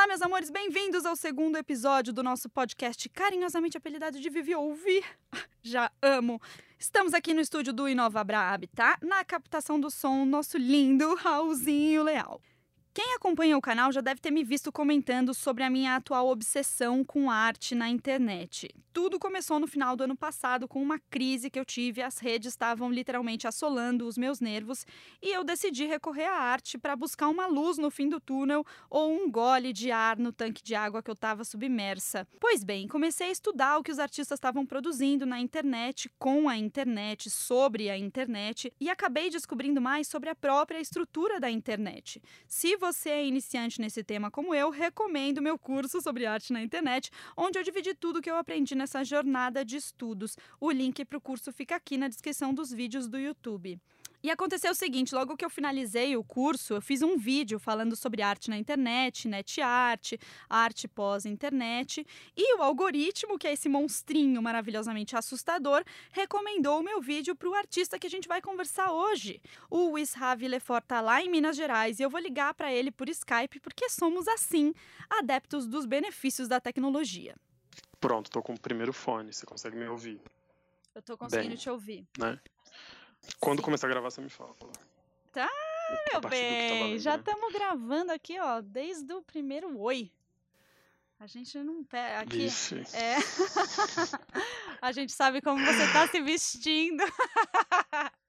Olá, meus amores, bem-vindos ao segundo episódio do nosso podcast carinhosamente apelidado de Vive Ouvir. Já amo! Estamos aqui no estúdio do Inova Bra Habitat, na captação do som, nosso lindo Raulzinho Leal. Quem acompanha o canal já deve ter me visto comentando sobre a minha atual obsessão com arte na internet. Tudo começou no final do ano passado com uma crise que eu tive, as redes estavam literalmente assolando os meus nervos e eu decidi recorrer à arte para buscar uma luz no fim do túnel ou um gole de ar no tanque de água que eu estava submersa. Pois bem, comecei a estudar o que os artistas estavam produzindo na internet, com a internet, sobre a internet e acabei descobrindo mais sobre a própria estrutura da internet. Se você é iniciante nesse tema como eu, recomendo meu curso sobre arte na internet, onde eu dividi tudo que eu aprendi nessa jornada de estudos. O link para o curso fica aqui na descrição dos vídeos do YouTube. E aconteceu o seguinte: logo que eu finalizei o curso, eu fiz um vídeo falando sobre arte na internet, net arte, arte pós-internet, e o algoritmo, que é esse monstrinho maravilhosamente assustador, recomendou o meu vídeo para o artista que a gente vai conversar hoje. O Wisrav Lefort está lá em Minas Gerais e eu vou ligar para ele por Skype porque somos assim, adeptos dos benefícios da tecnologia. Pronto, tô com o primeiro fone, você consegue me ouvir? Eu tô conseguindo Bem, te ouvir. Né? Quando Sim. começar a gravar, você me fala. Tá, meu bem. Tá Já estamos gravando aqui, ó, desde o primeiro oi. A gente não pega. Aqui, Vixe. é. a gente sabe como você está se vestindo.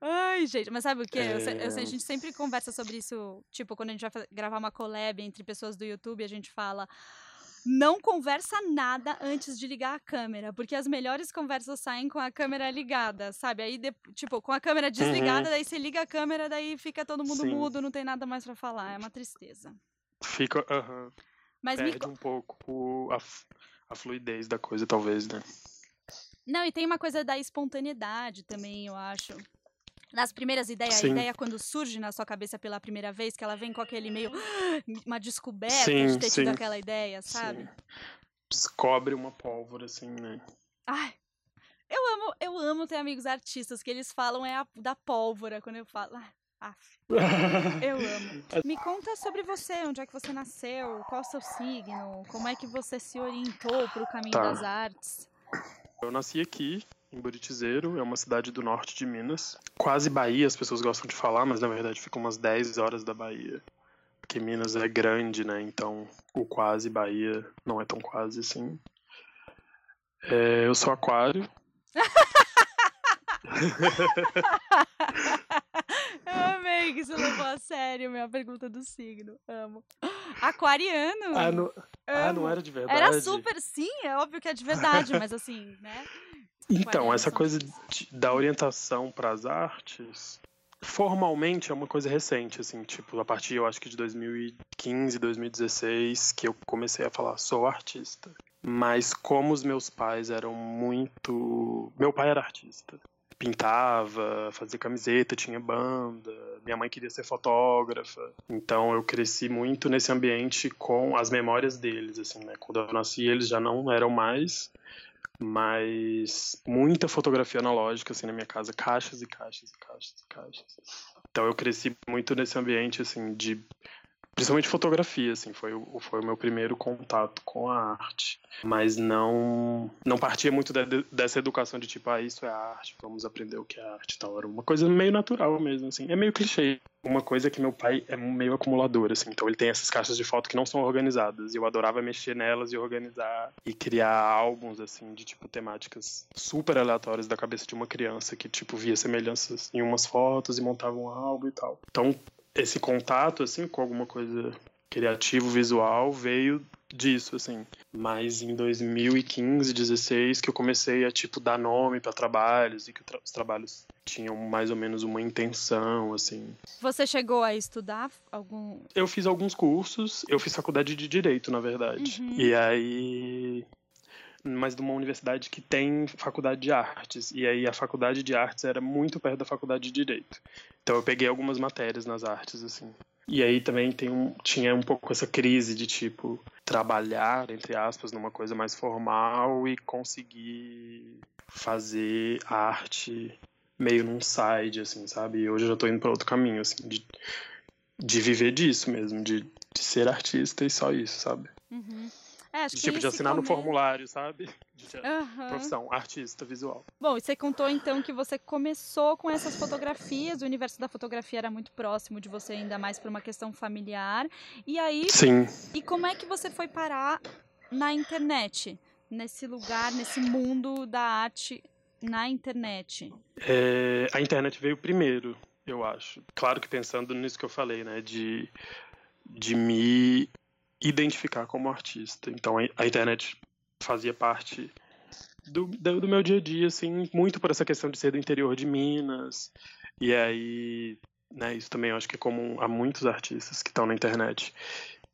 Ai, gente, mas sabe o que? É... Eu, eu, a gente sempre conversa sobre isso, tipo, quando a gente vai gravar uma collab entre pessoas do YouTube, a gente fala não conversa nada antes de ligar a câmera, porque as melhores conversas saem com a câmera ligada, sabe? Aí, de, tipo, com a câmera desligada, uhum. daí você liga a câmera, daí fica todo mundo Sim. mudo, não tem nada mais para falar. É uma tristeza. Fica, aham. Uhum. Mas Perde me... um pouco a, a fluidez da coisa, talvez, né? Não, e tem uma coisa da espontaneidade também, eu acho nas primeiras ideias, Sim. a ideia quando surge na sua cabeça pela primeira vez, que ela vem com aquele meio uma descoberta sim, de ter sim. tido aquela ideia, sabe? Descobre uma pólvora assim, né? Ai. Eu amo, eu amo ter amigos artistas que eles falam é a, da pólvora quando eu falo. Ah, eu amo. Me conta sobre você, onde é que você nasceu, qual o seu signo, como é que você se orientou para o caminho tá. das artes. Eu nasci aqui, em Buritizeiro, é uma cidade do norte de Minas. Quase Bahia, as pessoas gostam de falar, mas na verdade fica umas 10 horas da Bahia. Porque Minas é grande, né? Então o quase Bahia não é tão quase assim. É, eu sou aquário. que você levou a sério minha pergunta do signo. Amo. Aquariano? Ah, não, ah, não era de verdade. Era super, sim, é óbvio que é de verdade, mas assim, né? Então, essa coisa de, da orientação para as artes, formalmente é uma coisa recente, assim, tipo, a partir, eu acho que de 2015, 2016, que eu comecei a falar, sou artista. Mas como os meus pais eram muito. Meu pai era artista. Pintava, fazia camiseta, tinha banda, minha mãe queria ser fotógrafa. Então eu cresci muito nesse ambiente com as memórias deles, assim, né? Quando eu nasci, eles já não eram mais, mas muita fotografia analógica assim na minha casa, caixas e caixas e caixas e caixas. Então eu cresci muito nesse ambiente assim de principalmente fotografia, assim, foi o, foi o meu primeiro contato com a arte. Mas não não partia muito de, dessa educação de tipo, ah, isso é arte, vamos aprender o que é arte e tal. Era uma coisa meio natural mesmo, assim. É meio clichê. Uma coisa que meu pai é meio acumulador, assim, então ele tem essas caixas de foto que não são organizadas. E eu adorava mexer nelas e organizar e criar álbuns, assim, de tipo temáticas super aleatórias da cabeça de uma criança que, tipo, via semelhanças em umas fotos e montava um álbum e tal. Então, esse contato, assim, com alguma coisa criativo, visual, veio disso, assim. Mas em 2015, 16, que eu comecei a, tipo, dar nome para trabalhos e que os trabalhos tinham mais ou menos uma intenção, assim. Você chegou a estudar algum... Eu fiz alguns cursos, eu fiz faculdade de Direito, na verdade. Uhum. E aí mas de uma universidade que tem faculdade de artes. E aí a faculdade de artes era muito perto da faculdade de direito. Então eu peguei algumas matérias nas artes, assim. E aí também tem um, tinha um pouco essa crise de tipo trabalhar, entre aspas, numa coisa mais formal e conseguir fazer arte meio num side, assim, sabe? E hoje eu já tô indo para outro caminho, assim, de, de viver disso mesmo, de de ser artista e só isso, sabe? Uhum. É, acho de, tipo, de assinar no come- formulário, sabe? De Aham. profissão, artista visual. Bom, e você contou então que você começou com essas fotografias, o universo da fotografia era muito próximo de você, ainda mais por uma questão familiar. E aí, Sim. e como é que você foi parar na internet? Nesse lugar, nesse mundo da arte na internet? É, a internet veio primeiro, eu acho. Claro que pensando nisso que eu falei, né? De, de me identificar como artista. Então a, internet fazia parte do, do, meu dia a dia, assim, muito por essa questão de ser do interior de Minas. E aí, né, isso também eu acho que é comum a muitos artistas que estão na internet.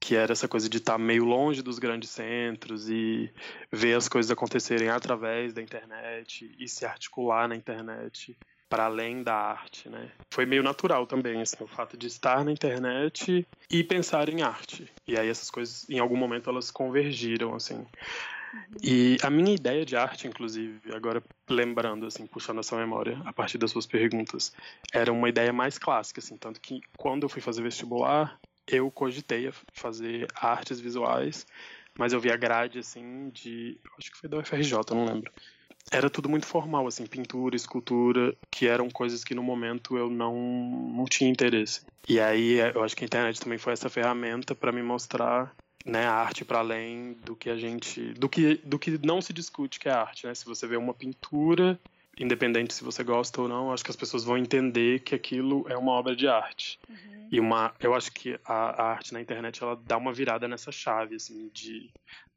Que era essa coisa de estar meio longe dos grandes centros e ver as coisas acontecerem através da internet e se articular na internet para além da arte, né? Foi meio natural também, assim, o fato de estar na internet e pensar em arte. E aí essas coisas, em algum momento, elas convergiram, assim. E a minha ideia de arte, inclusive, agora lembrando, assim, puxando essa memória a partir das suas perguntas, era uma ideia mais clássica, assim, tanto que quando eu fui fazer vestibular, eu cogitei fazer artes visuais, mas eu vi a grade, assim, de, acho que foi da UFRJ, não lembro. Era tudo muito formal, assim, pintura, escultura, que eram coisas que no momento eu não, não tinha interesse. E aí eu acho que a internet também foi essa ferramenta para me mostrar né, a arte para além do que a gente, do que, do que não se discute que é arte, né? Se você vê uma pintura, independente se você gosta ou não, acho que as pessoas vão entender que aquilo é uma obra de arte. Uhum. E uma, eu acho que a, a arte na internet ela dá uma virada nessa chave, assim, de,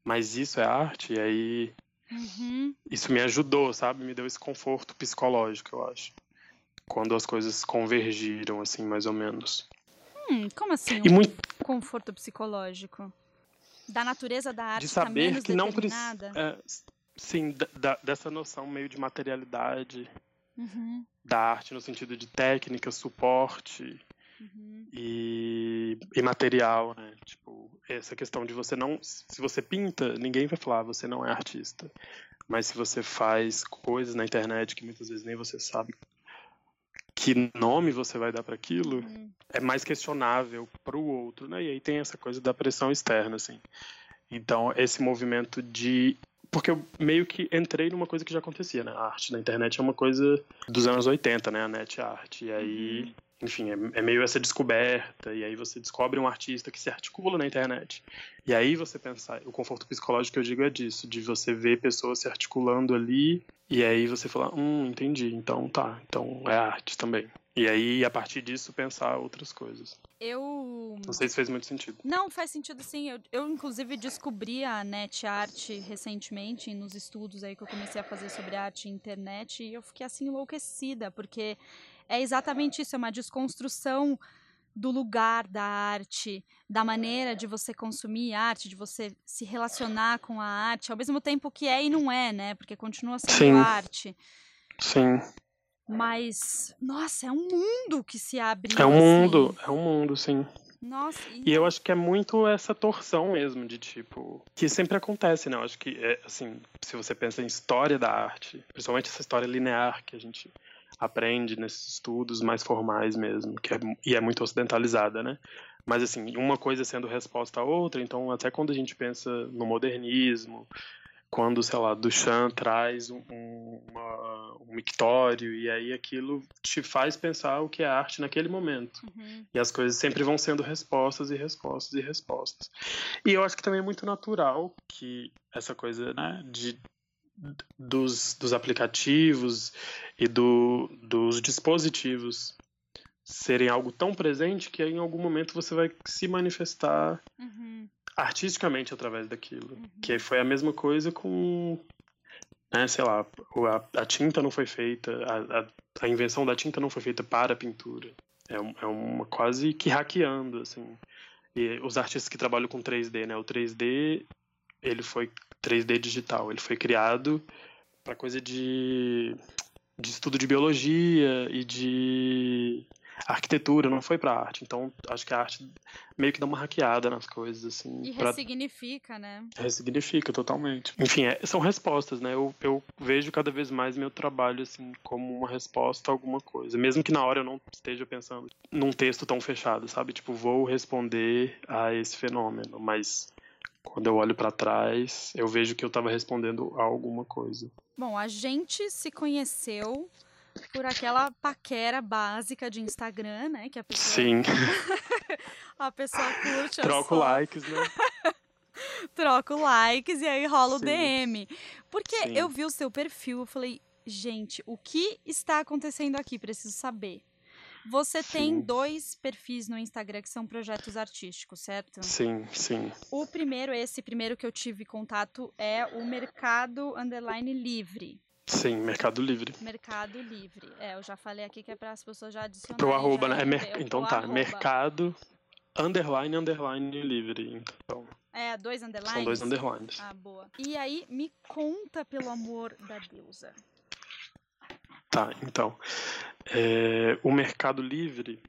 mas isso é arte? E aí Uhum. isso me ajudou, sabe? Me deu esse conforto psicológico, eu acho. Quando as coisas convergiram, assim, mais ou menos. Hum, como assim? E Um muito conforto psicológico? Da natureza da arte de tá saber menos que não precisa. determinada? sim, da- dessa noção meio de materialidade Uhum, da arte, no sentido de técnica, suporte uhum. e, e material, né? Tipo, essa questão de você não. Se você pinta, ninguém vai falar, você não é artista. Mas se você faz coisas na internet que muitas vezes nem você sabe que nome você vai dar para aquilo, Uhum. é mais questionável para o outro, né? E aí tem essa coisa da pressão externa, assim. Então, esse movimento de. Porque eu meio que entrei numa coisa que já acontecia, né? A arte na internet é uma coisa dos anos 80, né? A net art. E aí, enfim, é, é meio essa descoberta. E aí você descobre um artista que se articula na internet. E aí você pensar. O conforto psicológico que eu digo é disso, de você ver pessoas se articulando ali. E aí você falar, hum, entendi. Então tá. Então é arte também. E aí, a partir disso, pensar outras coisas. Eu. Não sei se fez muito sentido. Não, faz sentido sim. Eu, eu, inclusive, descobri a net art recentemente nos estudos aí que eu comecei a fazer sobre arte e internet e eu fiquei assim enlouquecida, porque é exatamente isso, é uma desconstrução do lugar da arte, da maneira de você consumir arte, de você se relacionar com a arte, ao mesmo tempo que é e não é, né? Porque continua sendo Sim. arte. Sim. Mas, nossa, é um mundo que se abre. É um assim. mundo, é um mundo, sim. Nossa, E eu acho que é muito essa torção mesmo, de tipo. Que sempre acontece, né? Eu acho que, é, assim, se você pensa em história da arte, principalmente essa história linear que a gente aprende nesses estudos mais formais mesmo, que é, e é muito ocidentalizada, né? Mas, assim, uma coisa sendo resposta à outra, então, até quando a gente pensa no modernismo, quando, sei lá, Duchamp traz um, um, uma- um mictório, e aí aquilo te faz pensar o que é arte naquele momento. Uhum. E as coisas sempre vão sendo respostas e respostas e respostas. E eu acho que também é muito natural que essa coisa né, de, dos, dos aplicativos e do, dos dispositivos serem algo tão presente que em algum momento você vai se manifestar Uhum. artisticamente através daquilo. Uhum. Que foi a mesma coisa com, né, sei lá, a, a tinta não foi feita, a, a, a invenção da tinta não foi feita para a pintura. É, é uma quase que hackeando, assim. E os artistas que trabalham com 3D, né, o 3D, ele foi 3D digital, ele foi criado para coisa de, de estudo de biologia e de arquitetura, não foi pra arte. Então, acho que a arte meio que dá uma hackeada nas coisas, assim. E pra... ressignifica, né? Ressignifica, totalmente. Enfim, é, são respostas, né? Eu, eu vejo cada vez mais meu trabalho, assim, como uma resposta a alguma coisa. Mesmo que na hora eu não esteja pensando num texto tão fechado, sabe? Tipo, vou responder a esse fenômeno, mas quando eu olho para trás, eu vejo que eu estava respondendo a alguma coisa. Bom, a gente se conheceu por aquela paquera básica de Instagram, né? Que a pessoa. Sim. a pessoa curte. Troco likes, né? Troco likes e aí rola Sim. o DM. Porque Sim. eu vi o seu perfil, eu falei, gente, o que está acontecendo aqui? Preciso saber. Você sim. tem dois perfis no Instagram que são projetos artísticos, certo? Sim, sim. O primeiro, esse primeiro que eu tive contato, é o Mercado Underline Livre. Sim, Mercado Livre. Mercado Livre. É, eu já falei aqui que é para as pessoas já adicionarem. Pro arroba, né? É mer... Então tá, arroba. Mercado Underline Underline Livre. Então. É, dois underlines? São dois underlines. Ah, boa. E aí, me conta, pelo amor da deusa. Tá, então. É, o Mercado Livre,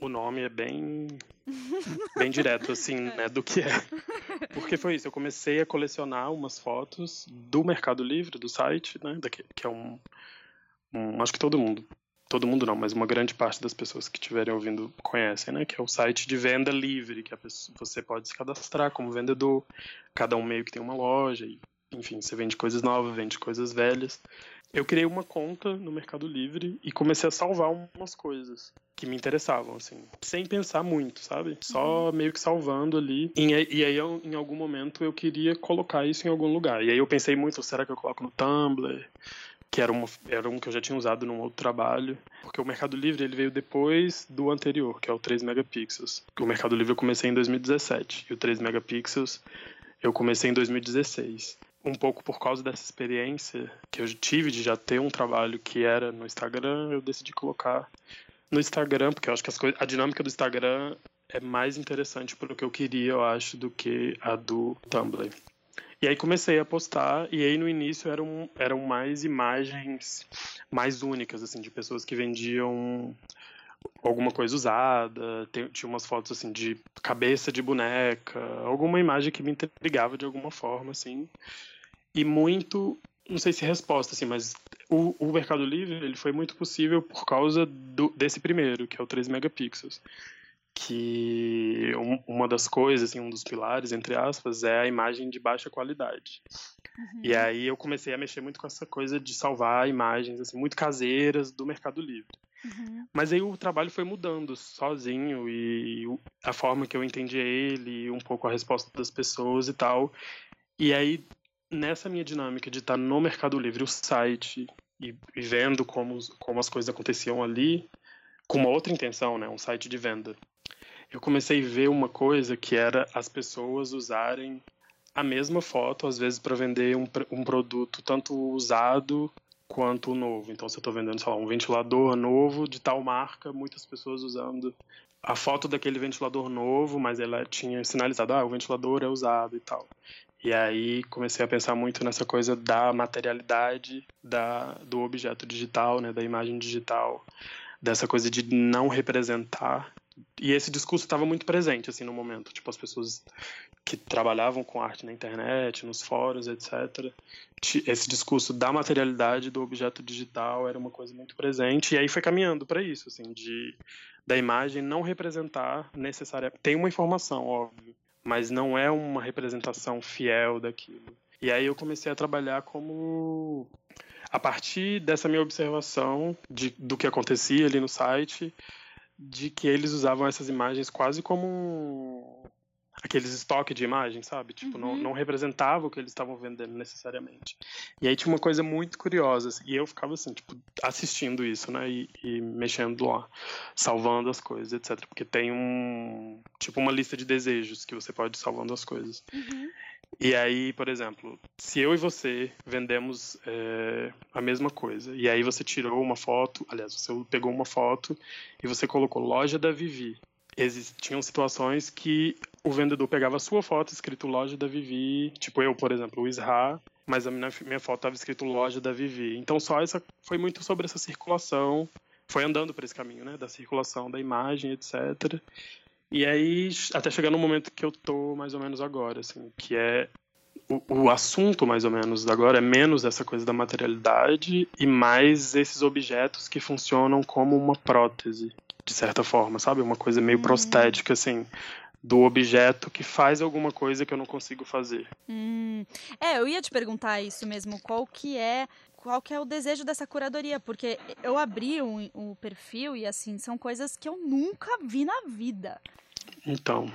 o nome é bem bem direto assim, né, do que é. Porque foi isso, eu comecei a colecionar umas fotos do Mercado Livre, do site, né, daqui, que é um, um, acho que todo mundo, todo mundo não, mas uma grande parte das pessoas que estiverem ouvindo conhecem, né, que é o site de venda livre, que pessoa, você pode se cadastrar como vendedor, cada um meio que tem uma loja e enfim, você vende coisas novas, vende coisas velhas. Eu criei uma conta no Mercado Livre e comecei a salvar umas coisas que me interessavam, assim, sem pensar muito, sabe? Só meio que salvando ali. E, e aí, eu, em algum momento, eu queria colocar isso em algum lugar. E aí eu pensei muito, será que eu coloco no Tumblr? Que era, uma, era um que eu já tinha usado num outro trabalho. Porque o Mercado Livre ele veio depois do anterior, que é o 3 megapixels. O Mercado Livre eu comecei em 2017 e o 3 megapixels eu comecei em 2016 um pouco por causa dessa experiência que eu tive de já ter um trabalho que era no Instagram, eu decidi colocar no Instagram, porque eu acho que as coisas, a dinâmica do Instagram é mais interessante para o que eu queria, eu acho, do que a do Tumblr. E aí comecei a postar, e aí no início eram, eram mais imagens mais únicas, assim, de pessoas que vendiam alguma coisa usada, tinha umas fotos assim de cabeça de boneca, alguma imagem que me intrigava de alguma forma, assim. E muito, não sei se resposta, assim, mas o, o Mercado Livre ele foi muito possível por causa do, desse primeiro, que é o 3 megapixels. Que um, uma das coisas, assim, um dos pilares, entre aspas, é a imagem de baixa qualidade. Uhum. E aí eu comecei a mexer muito com essa coisa de salvar imagens, assim, muito caseiras do Mercado Livre. Uhum. Mas aí o trabalho foi mudando sozinho e a forma que eu entendia ele, um pouco a resposta das pessoas e tal. E aí, nessa minha dinâmica de estar no Mercado Livre, o site, e, e vendo como, como as coisas aconteciam ali, com uma outra intenção, né? Um site de venda. Eu comecei a ver uma coisa que era as pessoas usarem a mesma foto, às vezes, para vender um, um produto tanto usado quanto o novo. Então, se eu estou vendendo, sei lá, um ventilador novo de tal marca, muitas pessoas usando a foto daquele ventilador novo, mas ela tinha sinalizado, ah, o ventilador é usado e tal. E aí comecei a pensar muito nessa coisa da materialidade da, do objeto digital, né, da imagem digital, dessa coisa de não representar. E esse discurso estava muito presente assim no momento, tipo as pessoas que trabalhavam com arte na internet, nos fóruns, etc. Esse discurso da materialidade do objeto digital era uma coisa muito presente e aí foi caminhando para isso, assim, de da imagem não representar necessariamente tem uma informação, óbvio, mas não é uma representação fiel daquilo. E aí eu comecei a trabalhar como a partir dessa minha observação de, do que acontecia ali no site, de que eles usavam essas imagens quase como um, aqueles estoques de imagens, sabe? Tipo, uhum. não, não representava o que eles estavam vendendo necessariamente. E aí tinha uma coisa muito curiosa, assim, e eu ficava assim, tipo, assistindo isso, né? E, e, mexendo lá, salvando as coisas, etc. Porque tem um, tipo, uma lista de desejos que você pode ir salvando as coisas. Uhum. E aí, por exemplo, se eu e você vendemos é, a mesma coisa, e aí você tirou uma foto, aliás, você pegou uma foto e você colocou loja da Vivi. Existiam situações que o vendedor pegava a sua foto escrito loja da Vivi, tipo eu, por exemplo, o Isra, mas a minha, minha foto estava escrito loja da Vivi. Então só essa foi muito sobre essa circulação foi andando por esse caminho, né? Da circulação da imagem, etc. E aí, até chegar no momento que eu tô mais ou menos agora, assim, que é o, o, assunto, mais ou menos, agora é menos essa coisa da materialidade e mais esses objetos que funcionam como uma prótese, de certa forma, sabe? Uma coisa meio hum. prostética, assim, do objeto que faz alguma coisa que eu não consigo fazer. Hum. É, eu ia te perguntar isso mesmo, qual que é qual que é o desejo dessa curadoria, porque eu abri o, o perfil e assim, são coisas que eu nunca vi na vida. Então.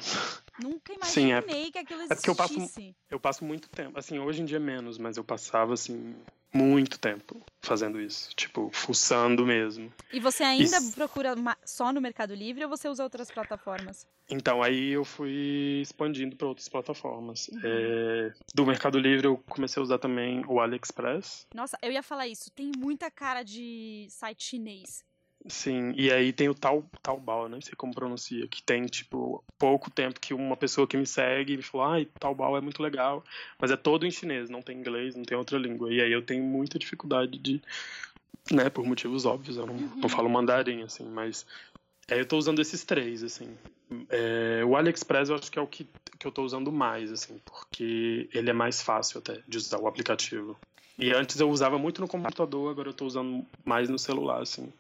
Nunca imaginei Sim, é, que aquilo existisse. É porque eu passo, eu passo muito tempo. Assim, hoje em dia menos, mas eu passava, assim, muito tempo fazendo isso. Tipo, fuçando mesmo. E você ainda e... procura só no Mercado Livre ou você usa outras plataformas? Então, aí eu fui expandindo para outras plataformas. Uhum. É... Do Mercado Livre eu comecei a usar também o AliExpress. Nossa, eu ia falar isso. Tem muita cara de site chinês. Sim, e aí tem o tal Taobao, não sei como pronuncia, que tem, tipo, pouco tempo que uma pessoa que me segue me falou, ai, Taobao é muito legal, mas é todo em chinês, não tem inglês, não tem outra língua. E aí eu tenho muita dificuldade de, né, por motivos óbvios, eu não, uhum. não falo mandarim, assim, mas é, eu tô usando esses três, assim. É, o AliExpress eu acho que é o que, que eu tô usando mais, assim, porque ele é mais fácil até de usar o aplicativo. E antes eu usava muito no computador, agora eu tô usando mais no celular, assim.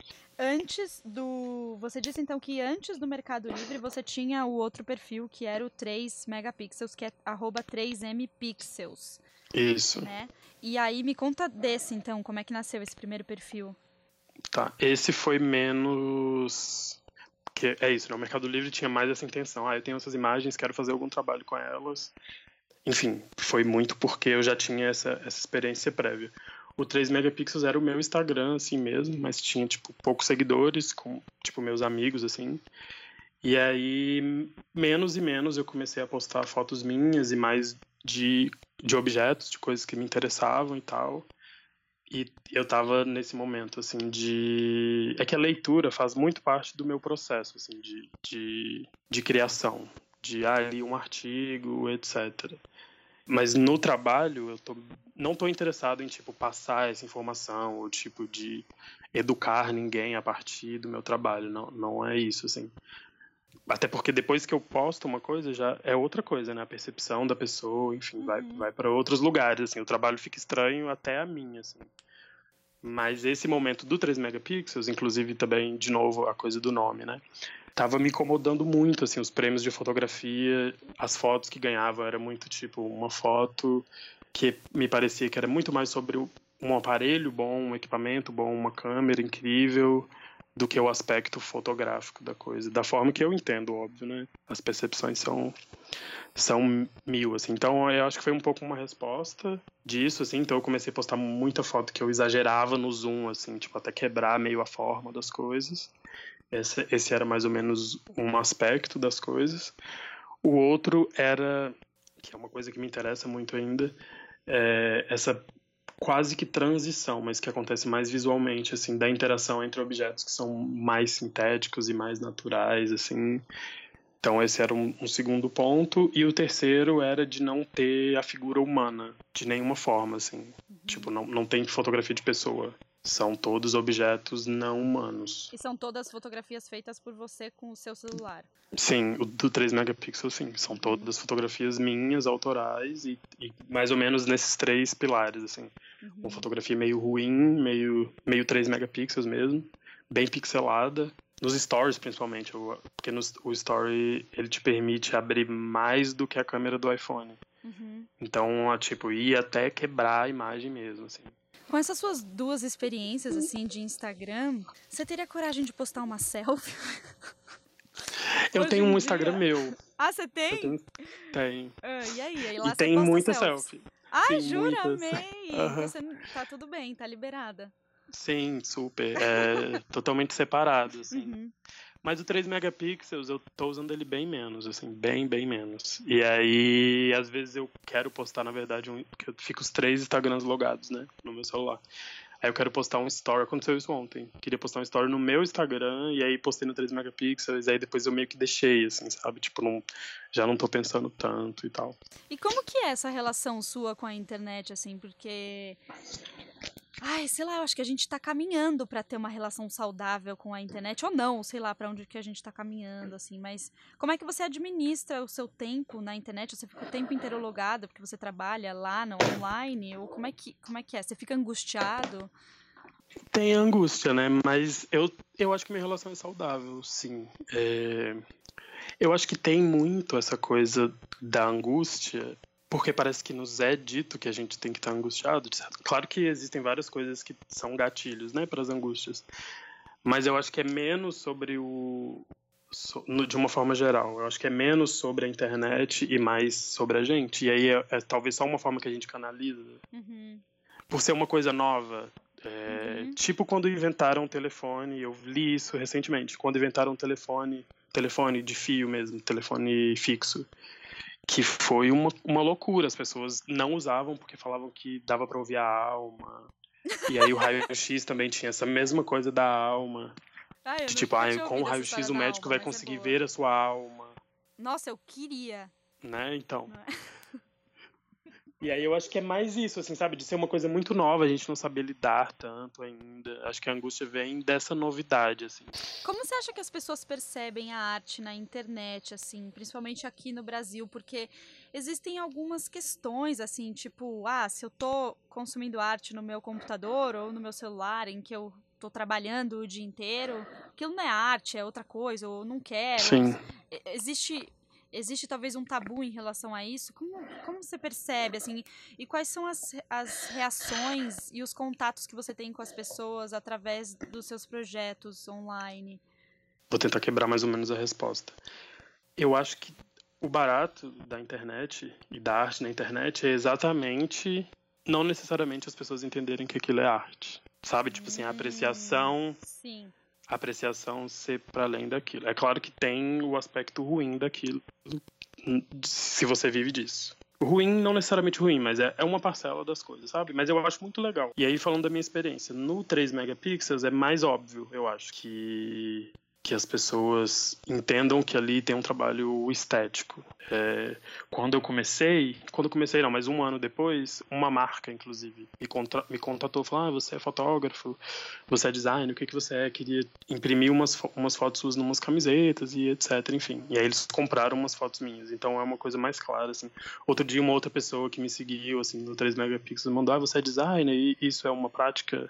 Antes do. Você disse então que antes do Mercado Livre você tinha o outro perfil que era o 3 megapixels, que é 3mpixels. Isso. Né? E aí me conta desse então, como é que nasceu esse primeiro perfil? Tá, esse foi menos. Que é isso, né? O Mercado Livre tinha mais essa intenção. Ah, eu tenho essas imagens, quero fazer algum trabalho com elas. Enfim, foi muito porque eu já tinha essa, essa experiência prévia. O 3 megapixels era o meu Instagram, assim mesmo, mas tinha, tipo, poucos seguidores, com, tipo, meus amigos, assim. E aí, menos e menos, eu comecei a postar fotos minhas e mais de, de objetos, de coisas que me interessavam e tal. E eu tava nesse momento, assim, de... É que a leitura faz muito parte do meu processo, assim, de, de, de criação. De, ah, li um artigo, etc. Mas no trabalho, eu tô, não estou interessado em, tipo, passar essa informação ou, tipo, de educar ninguém a partir do meu trabalho. Não, não é isso, assim. Até porque depois que eu posto uma coisa, já é outra coisa, né? A percepção da pessoa, enfim, uhum. vai, vai para outros lugares, assim. O trabalho fica estranho até a mim, assim. Mas esse momento do 3 megapixels, inclusive também, de novo, a coisa do nome, né? Tava me incomodando muito, assim, os prêmios de fotografia, as fotos que ganhava era muito tipo uma foto que me parecia que era muito mais sobre um aparelho bom, um equipamento bom, uma câmera incrível, do que o aspecto fotográfico da coisa, da forma que eu entendo, óbvio, né? As percepções são são mil, assim. Então, eu acho que foi um pouco uma resposta disso, assim. Então, eu comecei a postar muita foto que eu exagerava no zoom, assim, tipo, até quebrar meio a forma das coisas. Esse, esse era mais ou menos um aspecto das coisas. O outro era, que é uma coisa que me interessa muito ainda, é essa quase que transição, mas que acontece mais visualmente, assim, da interação entre objetos que são mais sintéticos e mais naturais, assim. Então esse era um, um, segundo ponto e o terceiro era de não ter a figura humana de nenhuma forma, assim. Uhum. Tipo, não, não tem fotografia de pessoa. São todos objetos não humanos. E são todas fotografias feitas por você com o seu celular? Sim, o do 3 megapixels, sim. São todas fotografias minhas, autorais, e, e mais ou menos nesses três pilares, assim. Uhum. Uma fotografia meio ruim, meio, meio 3 megapixels mesmo, bem pixelada. Nos stories, principalmente, porque no, o story ele te permite abrir mais do que a câmera do iPhone. Uhum. Então, tipo, ir até quebrar a imagem mesmo, assim. Com essas suas duas experiências, assim, de Instagram, você teria coragem de postar uma selfie? Eu Hoje tenho um Instagram dia. meu. Ah, você tem? Tenho. Tem. Ah, e aí? aí lá e tem muita selfie. Ah, Sim, jura? Muitas. Amei. Uhum. Você tá tudo bem, tá liberada. Sim, super. É totalmente separado, assim. Uhum. Mas o 3 megapixels eu tô usando ele bem menos, assim, bem, bem menos. E aí, às vezes eu quero postar, na verdade, um, porque eu fico os três Instagrams logados, né, no meu celular. Aí eu quero postar um story, aconteceu isso ontem. Queria postar um story no meu Instagram e aí postei no 3 megapixels, aí depois eu meio que deixei, assim, sabe? Tipo, não, já não tô pensando tanto e tal. E como que é essa relação sua com a internet, assim? Porque Ai, sei lá, eu acho que a gente tá caminhando para ter uma relação saudável com a internet, ou não, sei lá para onde que a gente tá caminhando, assim, mas como é que você administra o seu tempo na internet? Você fica o tempo inteiro logado porque você trabalha lá no online? Ou como é que, como é, que é? Você fica angustiado? Tem angústia, né? Mas eu, eu acho que minha relação é saudável, sim. É... Eu acho que tem muito essa coisa da angústia porque parece que nos é dito que a gente tem que estar angustiado. Claro que existem várias coisas que são gatilhos, né, para as angústias. Mas eu acho que é menos sobre o de uma forma geral. Eu acho que é menos sobre a internet e mais sobre a gente. E aí é, é talvez só uma forma que a gente canaliza. Uhum. Por ser uma coisa nova. É, uhum. Tipo quando inventaram o telefone, eu li isso recentemente. Quando inventaram o telefone, telefone de fio mesmo, telefone fixo que foi uma, uma loucura. As pessoas não usavam porque falavam que dava para ouvir a alma. E aí o raio-x também tinha essa mesma coisa da alma. Ah, de tipo, ah, com o raio-x o médico alma, vai é conseguir é ver a sua alma. Nossa, eu queria. Né, então. É? E aí eu acho que é mais isso, assim, sabe? De ser uma coisa muito nova, a gente não saber lidar tanto ainda. Acho que a angústia vem dessa novidade, assim. Como você acha que as pessoas percebem a arte na internet, assim, principalmente aqui no Brasil? Porque existem algumas questões, assim, tipo, ah, se eu tô consumindo arte no meu computador ou no meu celular, em que eu tô trabalhando o dia inteiro, aquilo não é arte, é outra coisa, ou não quero. Sim. Existe existe talvez um tabu em relação a isso? Como, como você percebe, assim, e quais são as, as reações e os contatos que você tem com as pessoas através dos seus projetos online? Vou tentar quebrar mais ou menos a resposta. Eu acho que o barato da internet e da arte na internet é exatamente não necessariamente as pessoas entenderem que aquilo é arte. Sabe? Tipo assim, a apreciação. Sim apreciação ser para além daquilo. É claro que tem o aspecto ruim daquilo, se você vive disso. Ruim, não necessariamente ruim, mas é, é uma parcela das coisas, sabe? Mas eu acho muito legal. E aí, falando da minha experiência, no 3 megapixels é mais óbvio, eu acho, que que as pessoas entendam que ali tem um trabalho estético. É, quando eu comecei, quando eu comecei não, mas um ano depois, uma marca, inclusive, me, contra, me contatou, falou, ah, você é fotógrafo, você é designer, o que, que você é? Queria imprimir umas, umas fotos suas numas camisetas e etc, enfim. E aí eles compraram umas fotos minhas, então é uma coisa mais clara, assim. Outro dia, uma outra pessoa que me seguiu, assim, no 3 megapixels, mandou, ah, você é designer e isso é uma prática